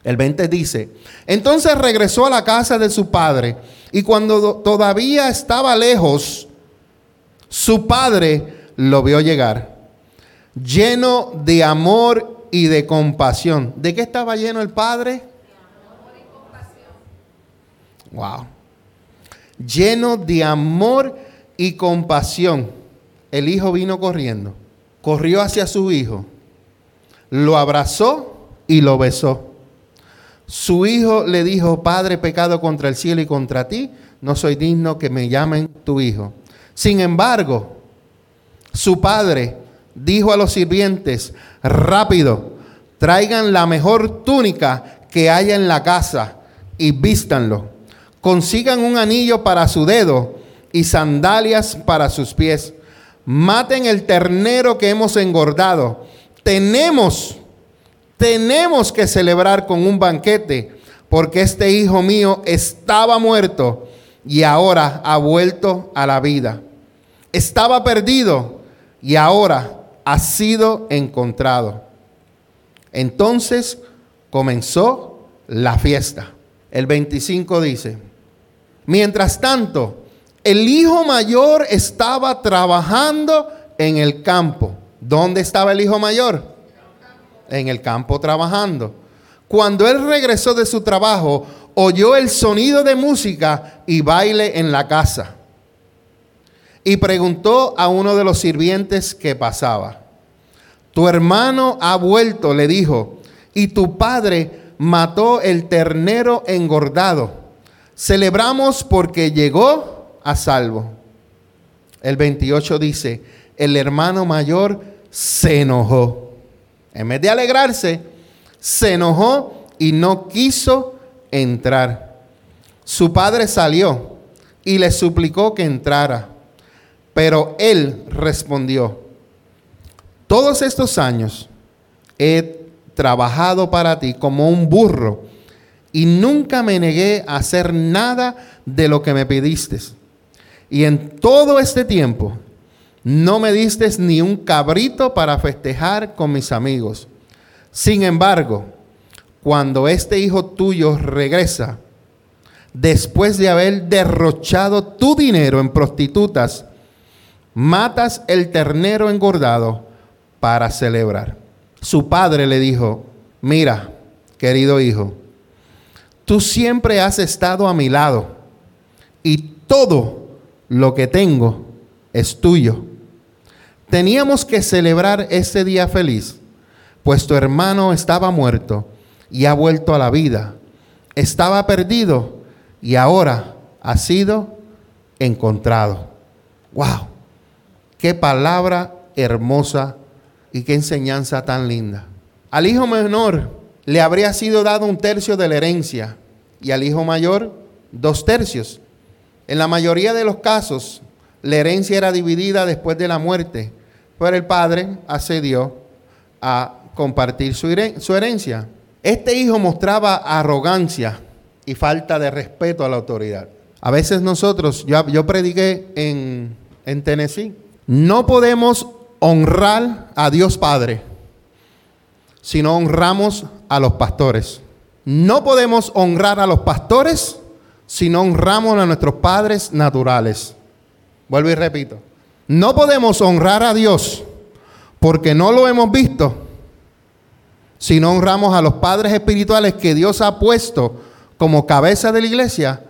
El 20 dice, entonces regresó a la casa de su padre y cuando todavía estaba lejos, su padre lo vio llegar, lleno de amor y de compasión. ¿De qué estaba lleno el padre? De amor y compasión. Wow. Lleno de amor y compasión. El hijo vino corriendo, corrió hacia su hijo, lo abrazó y lo besó. Su hijo le dijo, Padre, pecado contra el cielo y contra ti, no soy digno que me llamen tu hijo. Sin embargo, su padre dijo a los sirvientes, rápido, traigan la mejor túnica que haya en la casa y vístanlo. Consigan un anillo para su dedo y sandalias para sus pies. Maten el ternero que hemos engordado. Tenemos, tenemos que celebrar con un banquete, porque este hijo mío estaba muerto y ahora ha vuelto a la vida. Estaba perdido y ahora ha sido encontrado. Entonces comenzó la fiesta. El 25 dice, mientras tanto, el hijo mayor estaba trabajando en el campo. ¿Dónde estaba el hijo mayor? En el campo trabajando. Cuando él regresó de su trabajo, oyó el sonido de música y baile en la casa. Y preguntó a uno de los sirvientes que pasaba. Tu hermano ha vuelto, le dijo, y tu padre mató el ternero engordado. Celebramos porque llegó a salvo. El 28 dice, el hermano mayor se enojó. En vez de alegrarse, se enojó y no quiso entrar. Su padre salió y le suplicó que entrara, pero él respondió, todos estos años he trabajado para ti como un burro y nunca me negué a hacer nada de lo que me pediste. Y en todo este tiempo no me diste ni un cabrito para festejar con mis amigos. Sin embargo, cuando este hijo tuyo regresa, después de haber derrochado tu dinero en prostitutas, matas el ternero engordado para celebrar. Su padre le dijo, mira, querido hijo, tú siempre has estado a mi lado y todo lo que tengo es tuyo. Teníamos que celebrar ese día feliz, pues tu hermano estaba muerto y ha vuelto a la vida. Estaba perdido y ahora ha sido encontrado. ¡Wow! ¡Qué palabra hermosa y qué enseñanza tan linda! Al hijo menor le habría sido dado un tercio de la herencia y al hijo mayor dos tercios. En la mayoría de los casos, la herencia era dividida después de la muerte, pero el padre accedió a compartir su, herencia. Este hijo mostraba arrogancia y falta de respeto a la autoridad. A veces nosotros, yo, yo prediqué en, en Tennessee, no podemos honrar a Dios Padre si no honramos a los pastores. No podemos honrar a los pastores si no honramos a nuestros padres naturales. Vuelvo y repito. No podemos honrar a Dios porque no lo hemos visto si no honramos a los padres espirituales que Dios ha puesto como cabeza de la iglesia.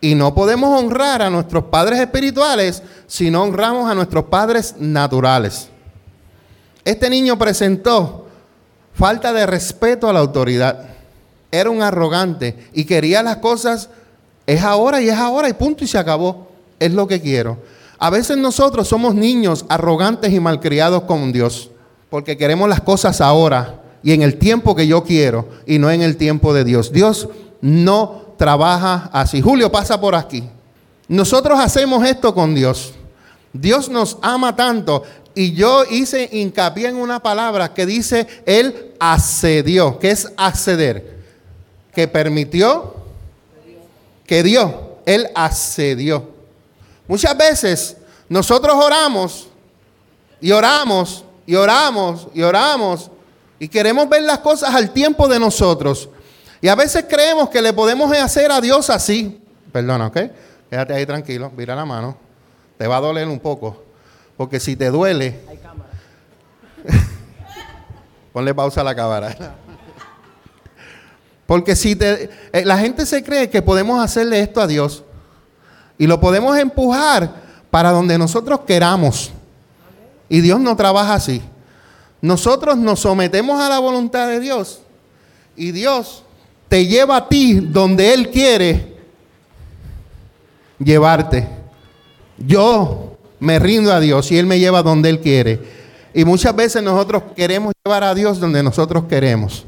Y no podemos honrar a nuestros padres espirituales si no honramos a nuestros padres naturales. Este niño presentó falta de respeto a la autoridad. Era un arrogante y quería las cosas, es ahora y es ahora y punto y se acabó. Es lo que quiero. A veces nosotros somos niños arrogantes y malcriados con Dios porque queremos las cosas ahora y en el tiempo que yo quiero y no en el tiempo de Dios. Dios no trabaja así. Julio pasa por aquí. Nosotros hacemos esto con Dios. Dios nos ama tanto y yo hice hincapié en una palabra que dice Él accedió, que es acceder, que permitió, que dio, Él accedió. Muchas veces nosotros oramos y oramos y oramos y oramos y queremos ver las cosas al tiempo de nosotros. Y a veces creemos que le podemos hacer a Dios así. Perdona, ¿ok? Quédate ahí tranquilo, mira la mano. Te va a doler un poco. Porque si te duele... Hay cámara. ponle pausa a la cámara. Porque si te, eh, la gente se cree que podemos hacerle esto a Dios y lo podemos empujar para donde nosotros queramos. Y Dios no trabaja así. Nosotros nos sometemos a la voluntad de Dios y Dios te lleva a ti donde Él quiere llevarte. Yo me rindo a Dios y Él me lleva donde Él quiere. Y muchas veces nosotros queremos llevar a Dios donde nosotros queremos.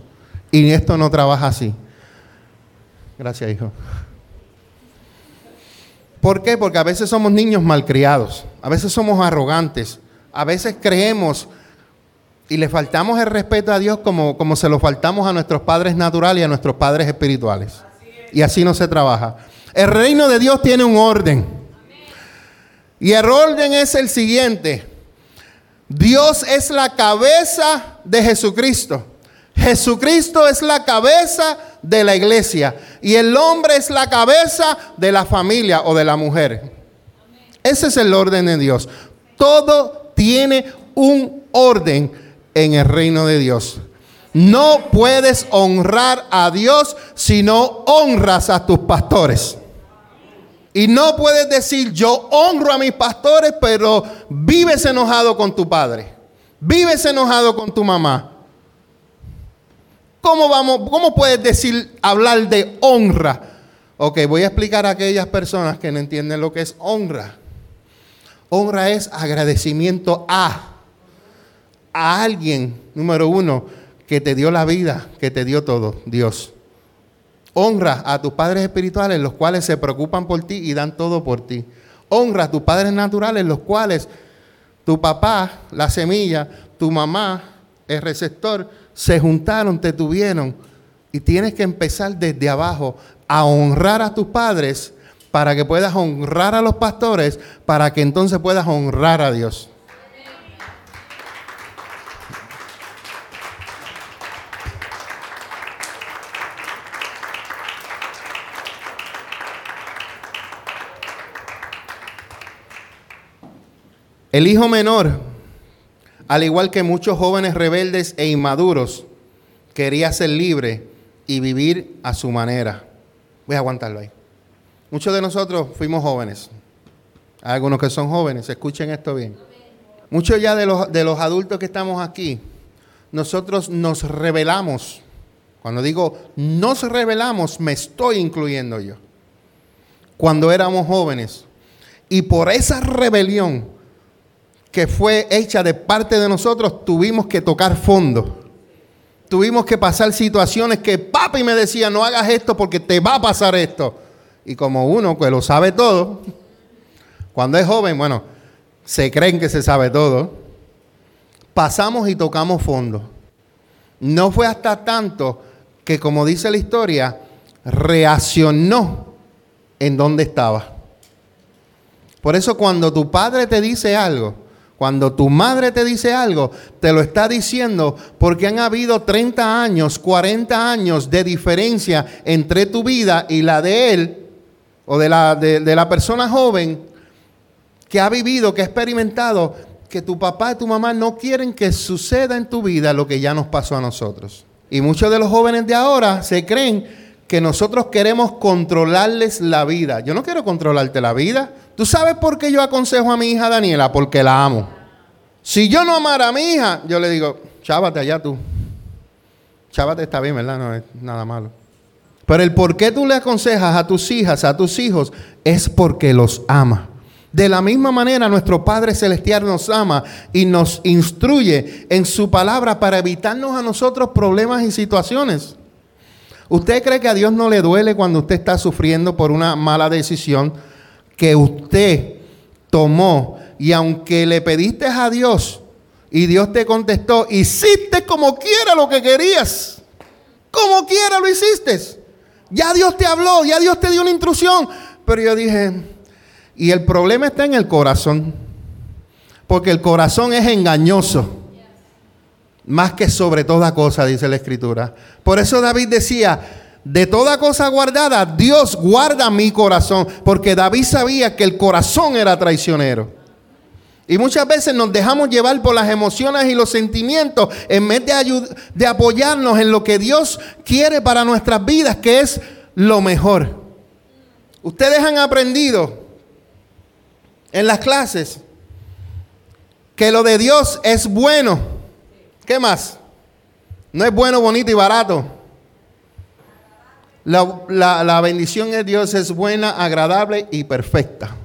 Y esto no trabaja así. Gracias, hijo. ¿Por qué? Porque a veces somos niños malcriados, a veces somos arrogantes, a veces creemos y le faltamos el respeto a Dios como, como se lo faltamos a nuestros padres naturales y a nuestros padres espirituales. Y así no se trabaja. El reino de Dios tiene un orden. Y el orden es el siguiente. Dios es la cabeza de Jesucristo. Jesucristo es la cabeza de la iglesia. Y el hombre es la cabeza de la familia o de la mujer. Ese es el orden de Dios. Todo tiene un orden en el reino de Dios. No puedes honrar a Dios si no honras a tus pastores. Y no puedes decir, yo honro a mis pastores, pero vives enojado con tu padre. Vives enojado con tu mamá. ¿Cómo, vamos, ¿Cómo puedes decir, hablar de honra? Ok, voy a explicar a aquellas personas que no entienden lo que es honra. Honra es agradecimiento a a alguien, número uno, que te dio la vida, que te dio todo, Dios. Honra a tus padres espirituales, los cuales se preocupan por ti y dan todo por ti. Honra a tus padres naturales, los cuales tu papá, la semilla, tu mamá, el receptor, se juntaron, te tuvieron. Y tienes que empezar desde abajo a honrar a tus padres para que puedas honrar a los pastores, para que entonces puedas honrar a Dios. El hijo menor, al igual que muchos jóvenes rebeldes e inmaduros, quería ser libre y vivir a su manera. Voy a aguantarlo ahí. Muchos de nosotros fuimos jóvenes. Hay algunos que son jóvenes, escuchen esto bien. Muchos ya de los, de los adultos que estamos aquí, nosotros nos rebelamos. Cuando digo nos rebelamos, me estoy incluyendo yo. Cuando éramos jóvenes. Y por esa rebelión que fue hecha de parte de nosotros, tuvimos que tocar fondo. Tuvimos que pasar situaciones que papi me decía, no hagas esto porque te va a pasar esto. Y como uno que lo sabe todo, cuando es joven, bueno, se creen que se sabe todo, pasamos y tocamos fondo. No fue hasta tanto que, como dice la historia, reaccionó en donde estaba. Por eso cuando tu padre te dice algo, cuando tu madre te dice algo, te lo está diciendo porque han habido 30 años, 40 años de diferencia entre tu vida y la de él o de la, de, la persona joven que ha vivido, que ha experimentado, que tu papá y tu mamá no quieren que suceda en tu vida lo que ya nos pasó a nosotros. Y muchos de los jóvenes de ahora se creen que nosotros queremos controlarles la vida. Yo no quiero controlarte la vida. ¿Tú sabes por qué yo aconsejo a mi hija Daniela? Porque la amo. Si yo no amara a mi hija, yo le digo, chávate allá tú. Chávate está bien, ¿verdad? No es nada malo. Pero el por qué tú le aconsejas a tus hijas, a tus hijos, es porque los ama. De la misma manera, nuestro Padre Celestial nos ama y nos instruye en su palabra para evitarnos a nosotros problemas y situaciones. ¿Usted cree que a Dios no le duele cuando usted está sufriendo por una mala decisión que usted tomó y aunque le pediste a Dios y Dios te contestó, hiciste como quiera lo que querías? Como quiera lo hiciste. Ya Dios te habló, ya Dios te dio una instrucción. Pero yo dije, y el problema está en el corazón. Porque el corazón es engañoso más que sobre toda cosa, dice la escritura. Por eso David decía, de toda cosa guardada, Dios guarda mi corazón, porque David sabía que el corazón era traicionero. Y muchas veces nos dejamos llevar por las emociones y los sentimientos en vez de, de apoyarnos en lo que Dios quiere para nuestras vidas, que es lo mejor. Ustedes han aprendido en las clases que lo de Dios es bueno ¿Qué más? No es bueno, bonito y barato. La, bendición de Dios es buena, agradable y perfecta.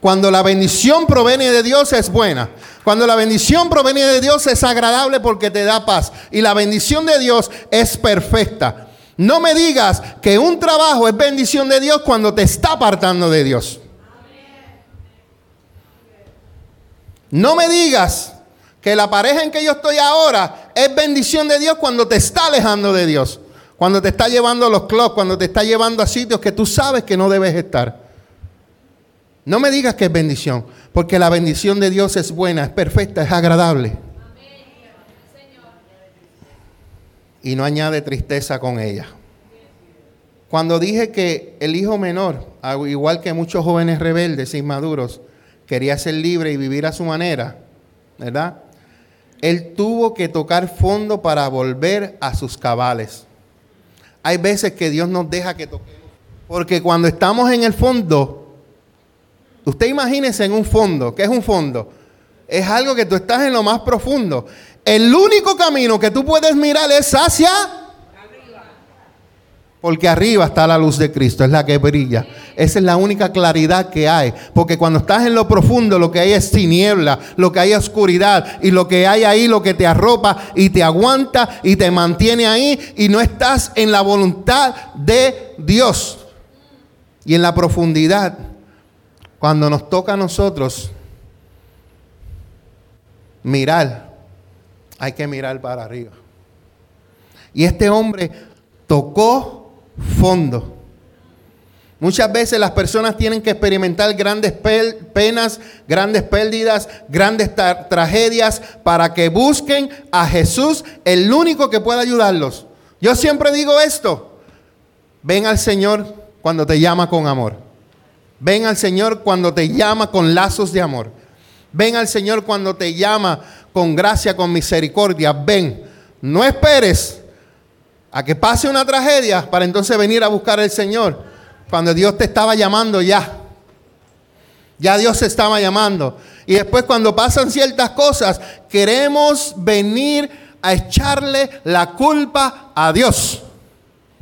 Cuando la bendición proviene de Dios es buena. Cuando la bendición proviene de Dios es agradable porque te da paz. Y la bendición de Dios es perfecta. No me digas que un trabajo es bendición de Dios cuando te está apartando de Dios. No me digas que la pareja en que yo estoy ahora es bendición de Dios cuando te está alejando de Dios. Cuando te está llevando a los clubs, cuando te está llevando a sitios que tú sabes que no debes estar. No me digas que es bendición, porque la bendición de Dios es buena, es perfecta, es agradable. Y no añade tristeza con ella. Cuando dije que el hijo menor, igual que muchos jóvenes rebeldes inmaduros, quería ser libre y vivir a su manera, ¿verdad? Él tuvo que tocar fondo para volver a sus cabales. Hay veces que Dios nos deja que toquemos. Porque cuando estamos en el fondo, usted imagínese en un fondo. ¿Qué es un fondo? Es algo que tú estás en lo más profundo. El único camino que tú puedes mirar es hacia porque arriba está la luz de Cristo, es la que brilla. Esa es la única claridad que hay. Porque cuando estás en lo profundo, lo que hay es tiniebla, lo que hay es oscuridad. Y lo que hay ahí, lo que te arropa y te aguanta y te mantiene ahí. Y no estás en la voluntad de Dios. Y en la profundidad, cuando nos toca a nosotros mirar, hay que mirar para arriba. Y este hombre tocó fondo. Muchas veces las personas tienen que experimentar grandes penas, grandes pérdidas, grandes tragedias para que busquen a Jesús, el único que puede ayudarlos. Yo siempre digo esto, ven al Señor cuando te llama con amor. Ven al Señor cuando te llama con lazos de amor. Ven al Señor cuando te llama con gracia, con misericordia. Ven, no esperes a que pase una tragedia para entonces venir a buscar al Señor. Cuando Dios te estaba llamando ya. Ya Dios se estaba llamando. Y después cuando pasan ciertas cosas, queremos venir a echarle la culpa a Dios.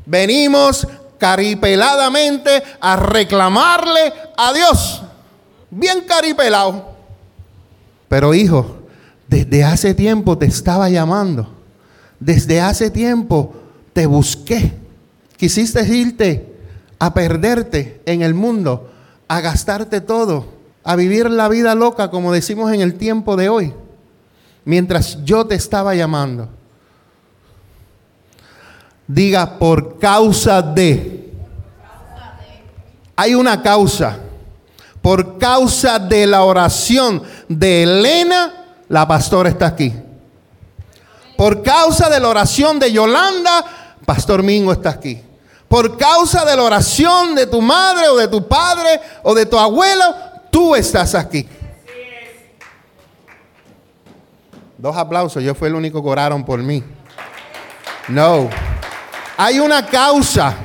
Venimos caripeladamente a reclamarle a Dios. Bien caripelado. Pero hijo, desde hace tiempo te estaba llamando. Desde hace tiempo te busqué. Quisiste irte a perderte en el mundo, a gastarte todo, a vivir la vida loca como decimos en el tiempo de hoy, mientras yo te estaba llamando. Diga por causa de. Hay una causa. Por causa de la oración de Elena, la pastora está aquí. Por causa de la oración de Yolanda, Pastor Mingo está aquí. Por causa de la oración de tu madre o de tu padre o de tu abuelo, tú estás aquí. Dos aplausos, yo fui el único que oraron por mí. No. Hay una causa.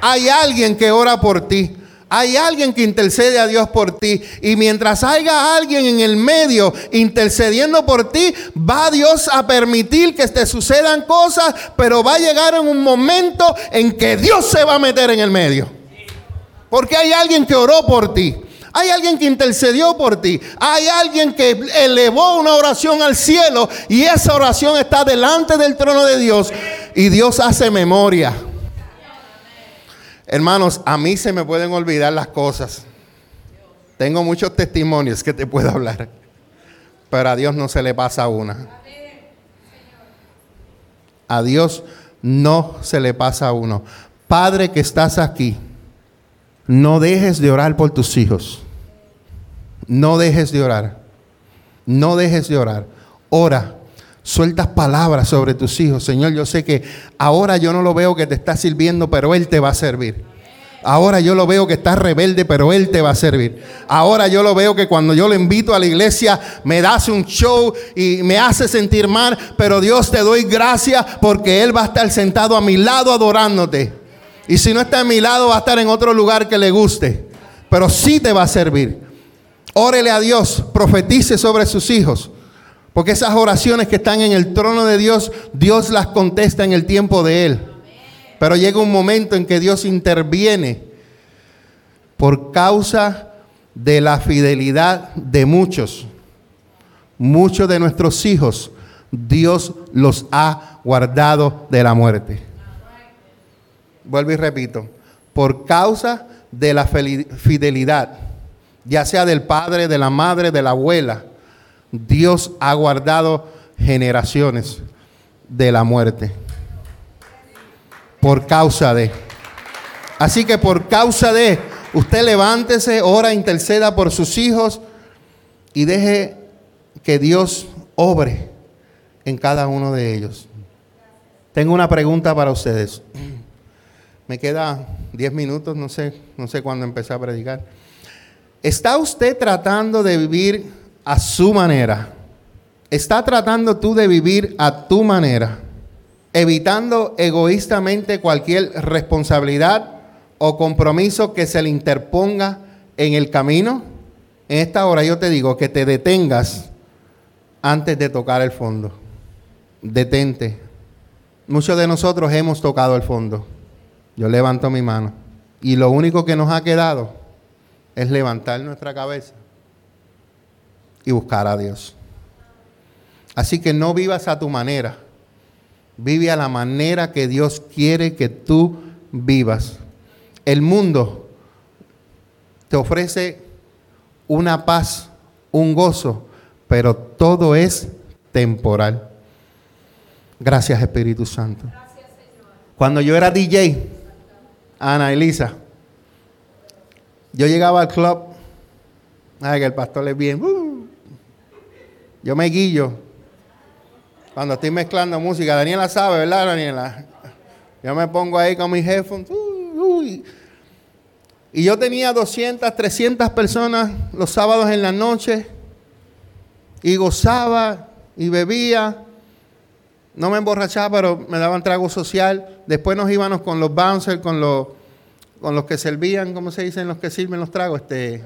Hay alguien que ora por ti. Hay alguien que intercede a Dios por ti. Y mientras haya alguien en el medio intercediendo por ti, va Dios a permitir que te sucedan cosas, pero va a llegar en un momento en que Dios se va a meter en el medio. Porque hay alguien que oró por ti. Hay alguien que intercedió por ti. Hay alguien que elevó una oración al cielo y esa oración está delante del trono de Dios. Y Dios hace memoria. Hermanos, a mí se me pueden olvidar las cosas. Tengo muchos testimonios que te puedo hablar. Pero a Dios no se le pasa una. A Dios no se le pasa uno. Padre que estás aquí, no dejes de orar por tus hijos. No dejes de orar. No dejes de orar. Ora. Sueltas palabras sobre tus hijos. Señor, yo sé que ahora yo no lo veo que te está sirviendo, pero Él te va a servir. Ahora yo lo veo que está rebelde, pero Él te va a servir. Ahora yo lo veo que cuando yo lo invito a la iglesia, me das un show y me hace sentir mal, pero Dios te doy gracias porque Él va a estar sentado a mi lado adorándote. Y si no está a mi lado, va a estar en otro lugar que le guste. Pero sí te va a servir. Órele a Dios, profetice sobre sus hijos. Porque esas oraciones que están en el trono de Dios, Dios las contesta en el tiempo de Él. Pero llega un momento en que Dios interviene por causa de la fidelidad de muchos. Muchos de nuestros hijos, Dios los ha guardado de la muerte. Vuelvo y repito, por causa de la fidelidad, ya sea del padre, de la madre, de la abuela, Dios ha guardado generaciones de la muerte. Por causa de. Así que por causa de, usted levántese, ora, interceda por sus hijos y deje que Dios obre en cada uno de ellos. Tengo una pregunta para ustedes. Me queda 10 minutos, no sé, no sé cuándo empecé a predicar. ¿Está usted tratando de vivir a su manera. Está tratando tú de vivir a tu manera, evitando egoístamente cualquier responsabilidad o compromiso que se le interponga en el camino. En esta hora yo te digo que te detengas antes de tocar el fondo. Detente. Muchos de nosotros hemos tocado el fondo. Yo levanto mi mano. Y lo único que nos ha quedado es levantar nuestra cabeza y buscar a Dios. Así que no vivas a tu manera. Vive a la manera que Dios quiere que tú vivas. El mundo te ofrece una paz, un gozo, pero todo es temporal. Gracias Espíritu Santo. Cuando yo era DJ, Ana Elisa, yo llegaba al club, ay, que el pastor es bien, uh, yo me guillo cuando estoy mezclando música. Daniela sabe, ¿verdad, Daniela? Yo me pongo ahí con mis headphones. Y yo tenía 200, 300 personas los sábados en la noche. Y gozaba y bebía. No me emborrachaba, pero me daban trago social. Después nos íbamos con los bouncers, con los, con los que servían, ¿cómo se dicen los que sirven los tragos? Este,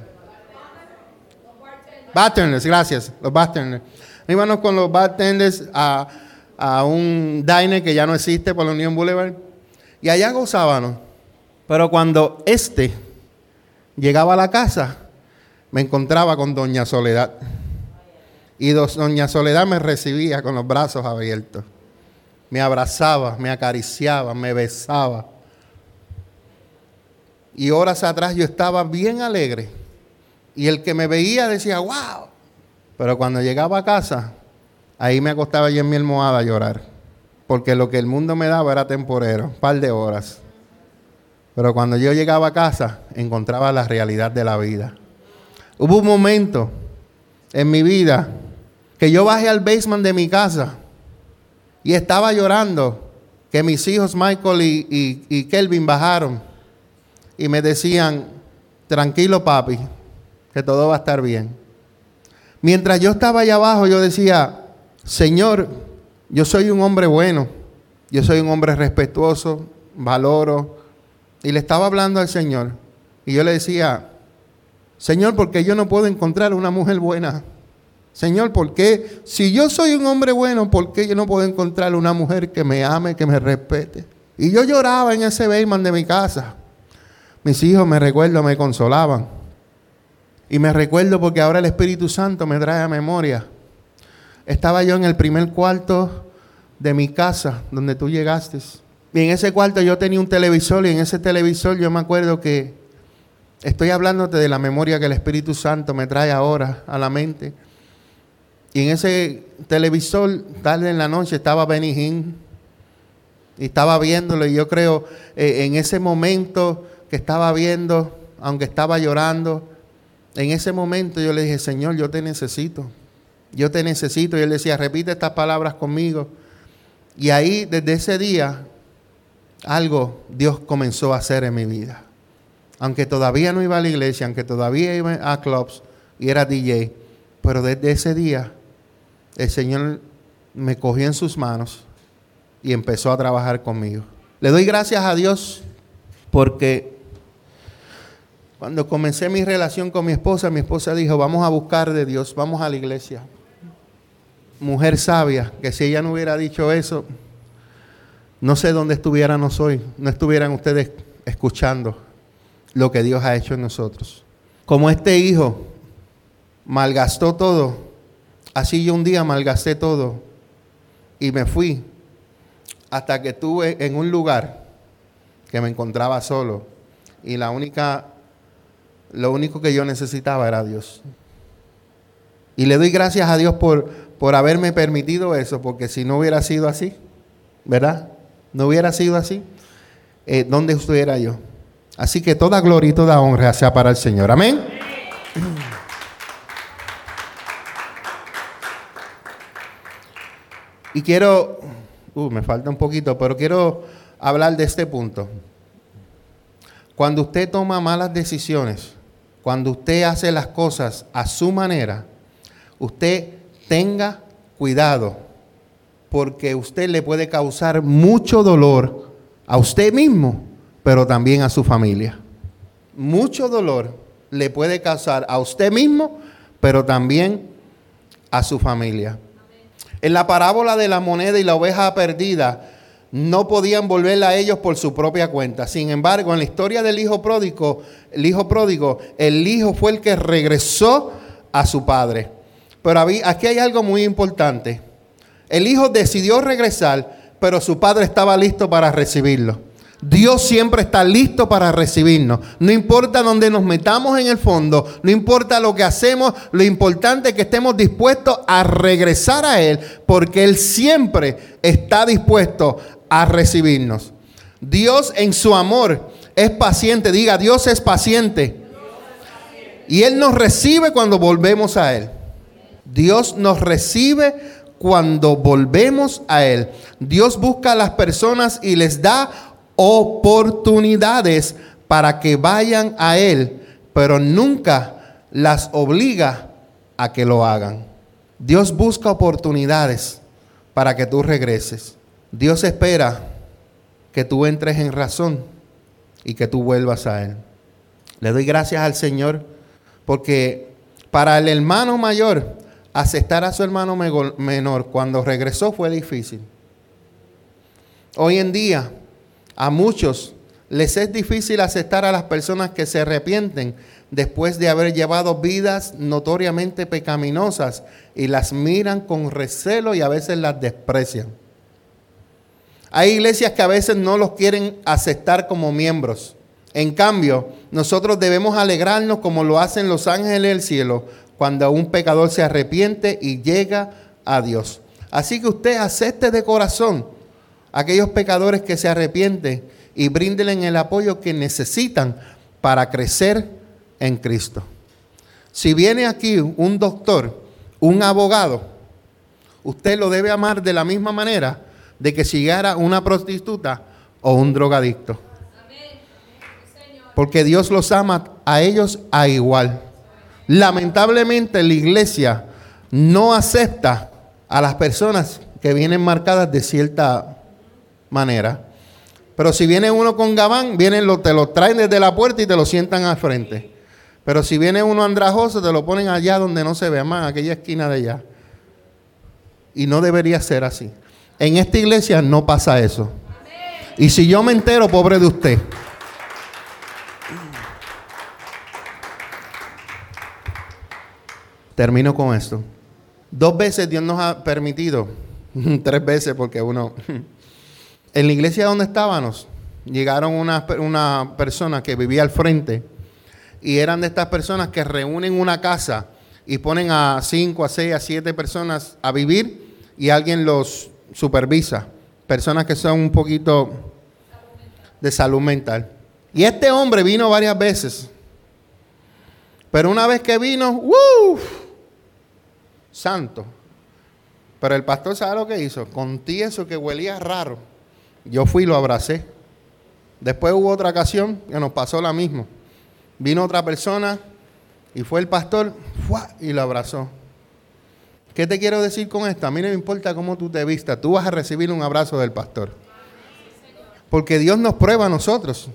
Bartenders, gracias, los bartenders. Íbamos con los bartenders a, a un diner que ya no existe por la Unión Boulevard. Y allá gozábamos. Pero cuando este llegaba a la casa, me encontraba con Doña Soledad. Y Doña Soledad me recibía con los brazos abiertos. Me abrazaba, me acariciaba, me besaba. Y horas atrás yo estaba bien alegre y el que me veía decía, wow. Pero cuando llegaba a casa, ahí me acostaba yo en mi almohada a llorar. porque lo que el mundo me daba era temporero, un par de horas. Pero cuando yo llegaba a casa, encontraba la realidad de la vida. Hubo un momento en mi vida que yo bajé al basement de mi casa y estaba llorando que mis hijos Michael y, y Kelvin bajaron y me decían, tranquilo papi, que todo va a estar bien. Mientras yo estaba allá abajo, yo decía, Señor, yo soy un hombre bueno, yo soy un hombre respetuoso, valoro. Y le estaba hablando al Señor. Y yo le decía, Señor, ¿por qué yo no puedo encontrar una mujer buena? Señor, ¿por qué? Si yo soy un hombre bueno, ¿por qué yo no puedo encontrar una mujer que me ame, que me respete? Y yo lloraba en ese Bayman de mi casa. Mis hijos, me recuerdo, me consolaban. Y me recuerdo porque ahora el Espíritu Santo me trae a memoria. Estaba yo en el primer cuarto de mi casa, donde tú llegaste. Y en ese cuarto yo tenía un televisor y en ese televisor yo me acuerdo que estoy hablándote de la memoria que el Espíritu Santo me trae ahora a la mente. Y en ese televisor, tarde en la noche, estaba Benny Hinn. Y estaba viéndolo y yo creo eh, en ese momento que estaba viendo, aunque estaba llorando, en ese momento yo le dije, Señor, yo te necesito. Yo te necesito. Y él decía, repite estas palabras conmigo. Y ahí, desde ese día, algo Dios comenzó a hacer en mi vida. Aunque todavía no iba a la iglesia, aunque todavía iba a clubs y era DJ, pero desde ese día el Señor me cogió en sus manos y empezó a trabajar conmigo. Le doy gracias a Dios porque cuando comencé mi relación con mi esposa, mi esposa dijo, vamos a buscar de Dios, vamos a la iglesia. Mujer sabia, que si ella no hubiera dicho eso, no sé dónde estuviéramos hoy, no estuvieran ustedes escuchando lo que Dios ha hecho en nosotros. Como este hijo malgastó todo, así yo un día malgasté todo y me fui hasta que estuve en un lugar que me encontraba solo y la única lo único que yo necesitaba era Dios. Y le doy gracias a Dios por, por haberme permitido eso, porque si no hubiera sido así, ¿verdad? No hubiera sido así, eh, ¿dónde estuviera yo? Así que toda gloria y toda honra sea para el Señor. Amén. Y quiero, uh, me falta un poquito, pero quiero hablar de este punto. Cuando usted toma malas decisiones, cuando usted hace las cosas a su manera, usted tenga cuidado, porque usted le puede causar mucho dolor a usted mismo, pero también a su familia. Mucho dolor le puede causar a usted mismo, pero también a su familia. En la parábola de la moneda y la oveja perdida, no podían volverla a ellos por su propia cuenta. Sin embargo, en la historia del hijo pródigo, el hijo pródigo, el hijo fue el que regresó a su padre. Pero aquí hay algo muy importante. El hijo decidió regresar, pero su padre estaba listo para recibirlo. Dios siempre está listo para recibirnos. No importa dónde nos metamos en el fondo, no importa lo que hacemos, lo importante es que estemos dispuestos a regresar a Él, porque Él siempre está dispuesto a recibirnos. Dios en su amor es paciente. Diga, Dios es paciente. Y Él nos recibe cuando volvemos a Él. Dios nos recibe cuando volvemos a Él. Dios busca a las personas y les da oportunidades para que vayan a Él, pero nunca las obliga a que lo hagan. Dios busca oportunidades para que tú regreses. Dios espera que tú entres en razón y que tú vuelvas a Él. Le doy gracias al Señor porque para el hermano mayor aceptar a su hermano menor cuando regresó fue difícil. Hoy en día a muchos les es difícil aceptar a las personas que se arrepienten después de haber llevado vidas notoriamente pecaminosas y las miran con recelo y a veces las desprecian. Hay iglesias que a veces no los quieren aceptar como miembros. En cambio, nosotros debemos alegrarnos como lo hacen los ángeles del cielo cuando un pecador se arrepiente y llega a Dios. Así que usted acepte de corazón aquellos pecadores que se arrepienten y bríndenle el apoyo que necesitan para crecer en Cristo. Si viene aquí un doctor, un abogado, usted lo debe amar de la misma manera de que llegara una prostituta o un drogadicto. Porque Dios los ama a ellos a igual. Lamentablemente la iglesia no acepta a las personas que vienen marcadas de cierta manera. Pero si viene uno con gabán, vienen lo, te lo traen desde la puerta y te lo sientan al frente. Pero si viene uno andrajoso, te lo ponen allá donde no se ve más, aquella esquina de allá. Y no debería ser así. En esta iglesia no pasa eso. Y si yo me entero, pobre de usted. Termino con esto. Dos veces Dios nos ha permitido, tres veces porque uno, en la iglesia donde estábamos, llegaron una, una persona que vivía al frente y eran de estas personas que reúnen una casa y ponen a cinco, a seis, a siete personas a vivir y alguien los supervisa. Personas que son un poquito de salud mental. Y este hombre vino varias veces. Pero una vez que vino, ¡uh! santo. Pero el pastor sabe lo que hizo, con tieso que huelía raro. Yo fui y lo abracé. Después hubo otra ocasión que nos pasó la misma. Vino otra persona y fue el pastor y lo abrazó. ¿Qué te quiero decir con esto? A mí no me importa cómo tú te vistas, tú vas a recibir un abrazo del pastor. Porque Dios nos prueba a nosotros.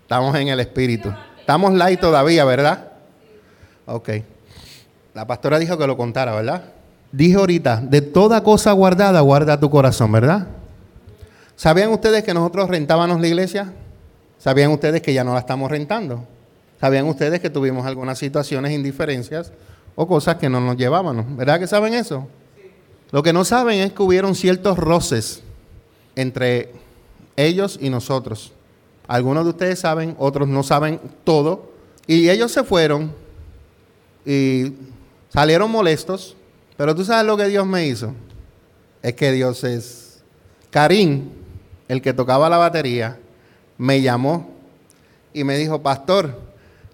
Estamos en el espíritu. Estamos light todavía, ¿verdad? Ok. La pastora dijo que lo contara, ¿verdad? Dije ahorita, de toda cosa guardada, guarda tu corazón, ¿verdad? ¿Sabían ustedes que nosotros rentábamos la iglesia? ¿Sabían ustedes que ya no la estamos rentando? ¿Sabían ustedes que tuvimos algunas situaciones, indiferencias o cosas que no nos llevábamos? ¿Verdad que saben eso? Lo que no saben es que hubieron ciertos roces entre ellos y nosotros. Algunos de ustedes saben, otros no saben todo. Y ellos se fueron y Salieron molestos, pero tú sabes lo que Dios me hizo. Es que Dios es. Karim, el que tocaba la batería, me llamó y me dijo, pastor,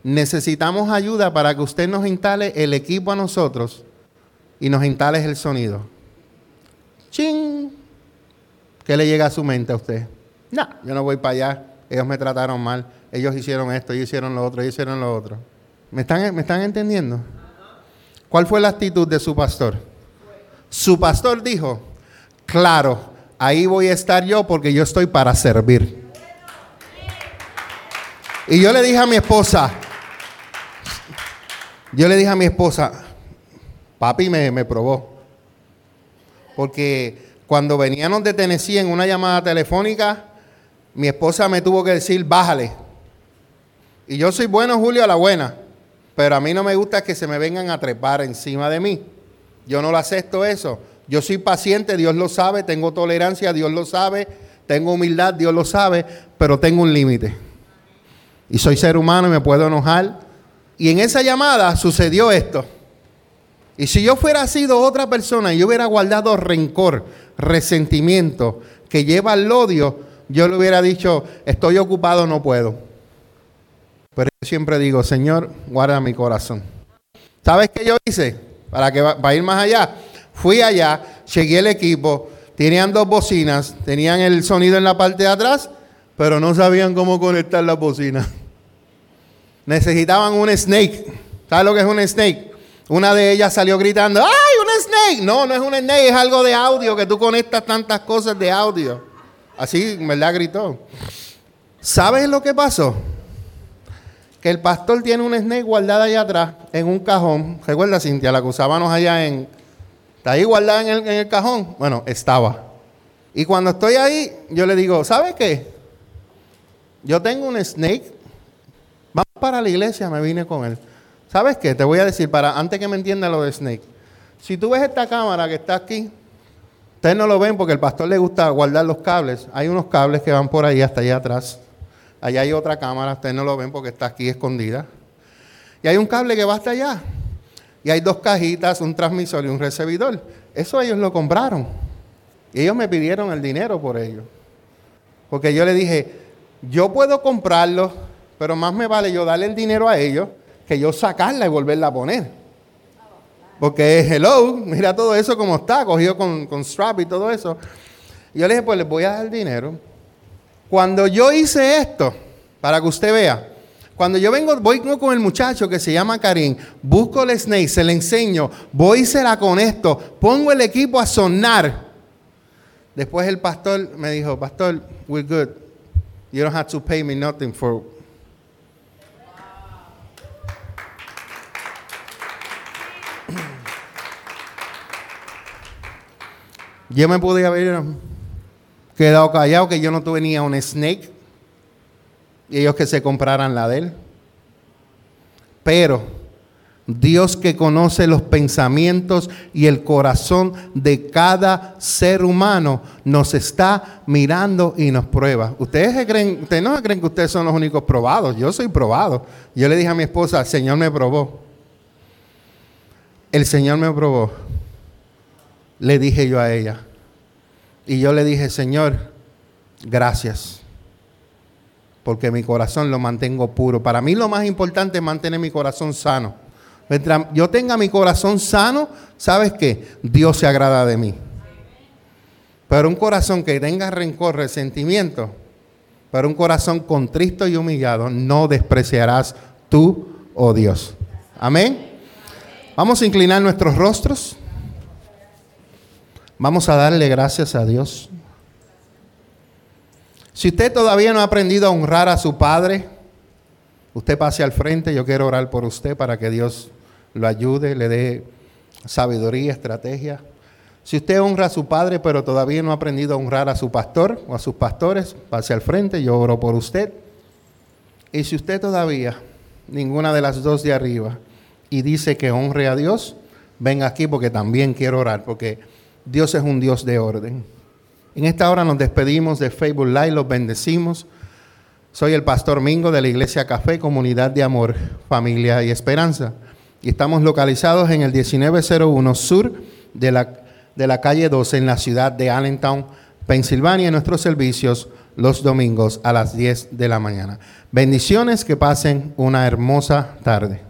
necesitamos ayuda para que usted nos instale el equipo a nosotros y nos instale el sonido. ¡Ching! ¿Qué le llega a su mente a usted? No, yo no voy para allá. Ellos me trataron mal. Ellos hicieron esto, ellos hicieron lo otro, ellos hicieron lo otro. ¿Me están, ¿me están entendiendo? ¿Cuál fue la actitud de su pastor? Su pastor dijo, claro, ahí voy a estar yo porque yo estoy para servir. Y yo le dije a mi esposa, yo le dije a mi esposa, papi me, me probó. Porque cuando veníamos de Tennessee en una llamada telefónica, mi esposa me tuvo que decir, bájale. Y yo soy bueno, Julio, a la buena. Pero a mí no me gusta que se me vengan a trepar encima de mí. Yo no lo acepto eso. Yo soy paciente, Dios lo sabe, tengo tolerancia, Dios lo sabe, tengo humildad, Dios lo sabe, pero tengo un límite. Y soy ser humano y me puedo enojar. Y en esa llamada sucedió esto. Y si yo fuera sido otra persona y yo hubiera guardado rencor, resentimiento que lleva al odio, yo le hubiera dicho, estoy ocupado, no puedo. Pero yo siempre digo, Señor, guarda mi corazón. ¿Sabes qué yo hice? Para, que, para ir más allá. Fui allá, llegué el equipo, tenían dos bocinas, tenían el sonido en la parte de atrás, pero no sabían cómo conectar las bocinas. Necesitaban un snake. ¿Sabes lo que es un snake? Una de ellas salió gritando, ¡ay, un snake! No, no es un snake, es algo de audio, que tú conectas tantas cosas de audio. Así, ¿verdad? Gritó. ¿Sabes lo que pasó? que el pastor tiene un snake guardada allá atrás en un cajón. ¿Recuerda, Cintia? La que usábamos allá en. ¿Está ahí guardada en el, en el cajón? Bueno, estaba. Y cuando estoy ahí, yo le digo, ¿sabe qué? Yo tengo un snake. Para la iglesia, me vine con él. ¿Sabes qué? Te voy a decir, para antes que me entienda lo de snake. Si tú ves esta cámara que está aquí, ustedes no lo ven porque al pastor le gusta guardar los cables. Hay unos cables que van por ahí hasta allá atrás. Allá hay otra cámara, ustedes no lo ven porque está aquí escondida. Y hay un cable que va hasta allá. Y hay dos cajitas, un transmisor y un recibidor. Eso ellos lo compraron. Y ellos me pidieron el dinero por ello. Porque yo le dije, yo puedo comprarlo, pero más me vale yo darle el dinero a ellos que yo sacarla y volverla a poner. Porque hello, mira todo eso como está, cogido con, con strap y todo eso. Yo le dije, pues les voy a dar dinero. Cuando yo hice esto, para que usted vea, cuando yo vengo, voy con el muchacho que se llama Karim, busco el snake, se le enseño, voy y se la pongo el equipo a sonar. Después el pastor me dijo, pastor, we're good. You don't have to pay me nothing for Yo me podía haber quedado callado que yo no ni un snake y ellos que se compraran la de él. Pero Dios que conoce los pensamientos y el corazón de cada ser humano nos está mirando y nos prueba. Ustedes creen, ustedes no creen que ustedes son los únicos probados. Yo soy probado. Yo le dije a mi esposa, el Señor me probó. El Señor me probó. Le dije yo a ella. Y yo le dije, Señor, gracias porque mi corazón lo mantengo puro. Para mí lo más importante es mantener mi corazón sano. Mientras yo tenga mi corazón sano, ¿sabes qué? Dios se agrada de mí. Pero un corazón que tenga rencor, resentimiento, pero un corazón contristo y humillado, no despreciarás tú, oh Dios. Amén. Vamos a inclinar nuestros rostros. Vamos a darle gracias a Dios. Si usted todavía no ha aprendido a honrar a su padre, usted pase al frente. Yo quiero orar por usted para que Dios lo ayude, le dé sabiduría, estrategia. Si usted honra a su padre, pero todavía no ha aprendido a honrar a su pastor o a sus pastores, pase al frente. Yo oro por usted. Y si usted todavía, ninguna de las dos de arriba, y dice que honre a Dios, venga aquí porque también quiero orar, porque Dios es un Dios de orden. En esta hora nos despedimos de Facebook Live, los bendecimos. Soy el pastor Mingo de la Iglesia Café, Comunidad de Amor, Familia y Esperanza. Y estamos localizados en el 1901 sur de la, de la calle 12 en la ciudad de Allentown, Pensilvania, en nuestros servicios los domingos a las 10 de la mañana. Bendiciones, que pasen una hermosa tarde.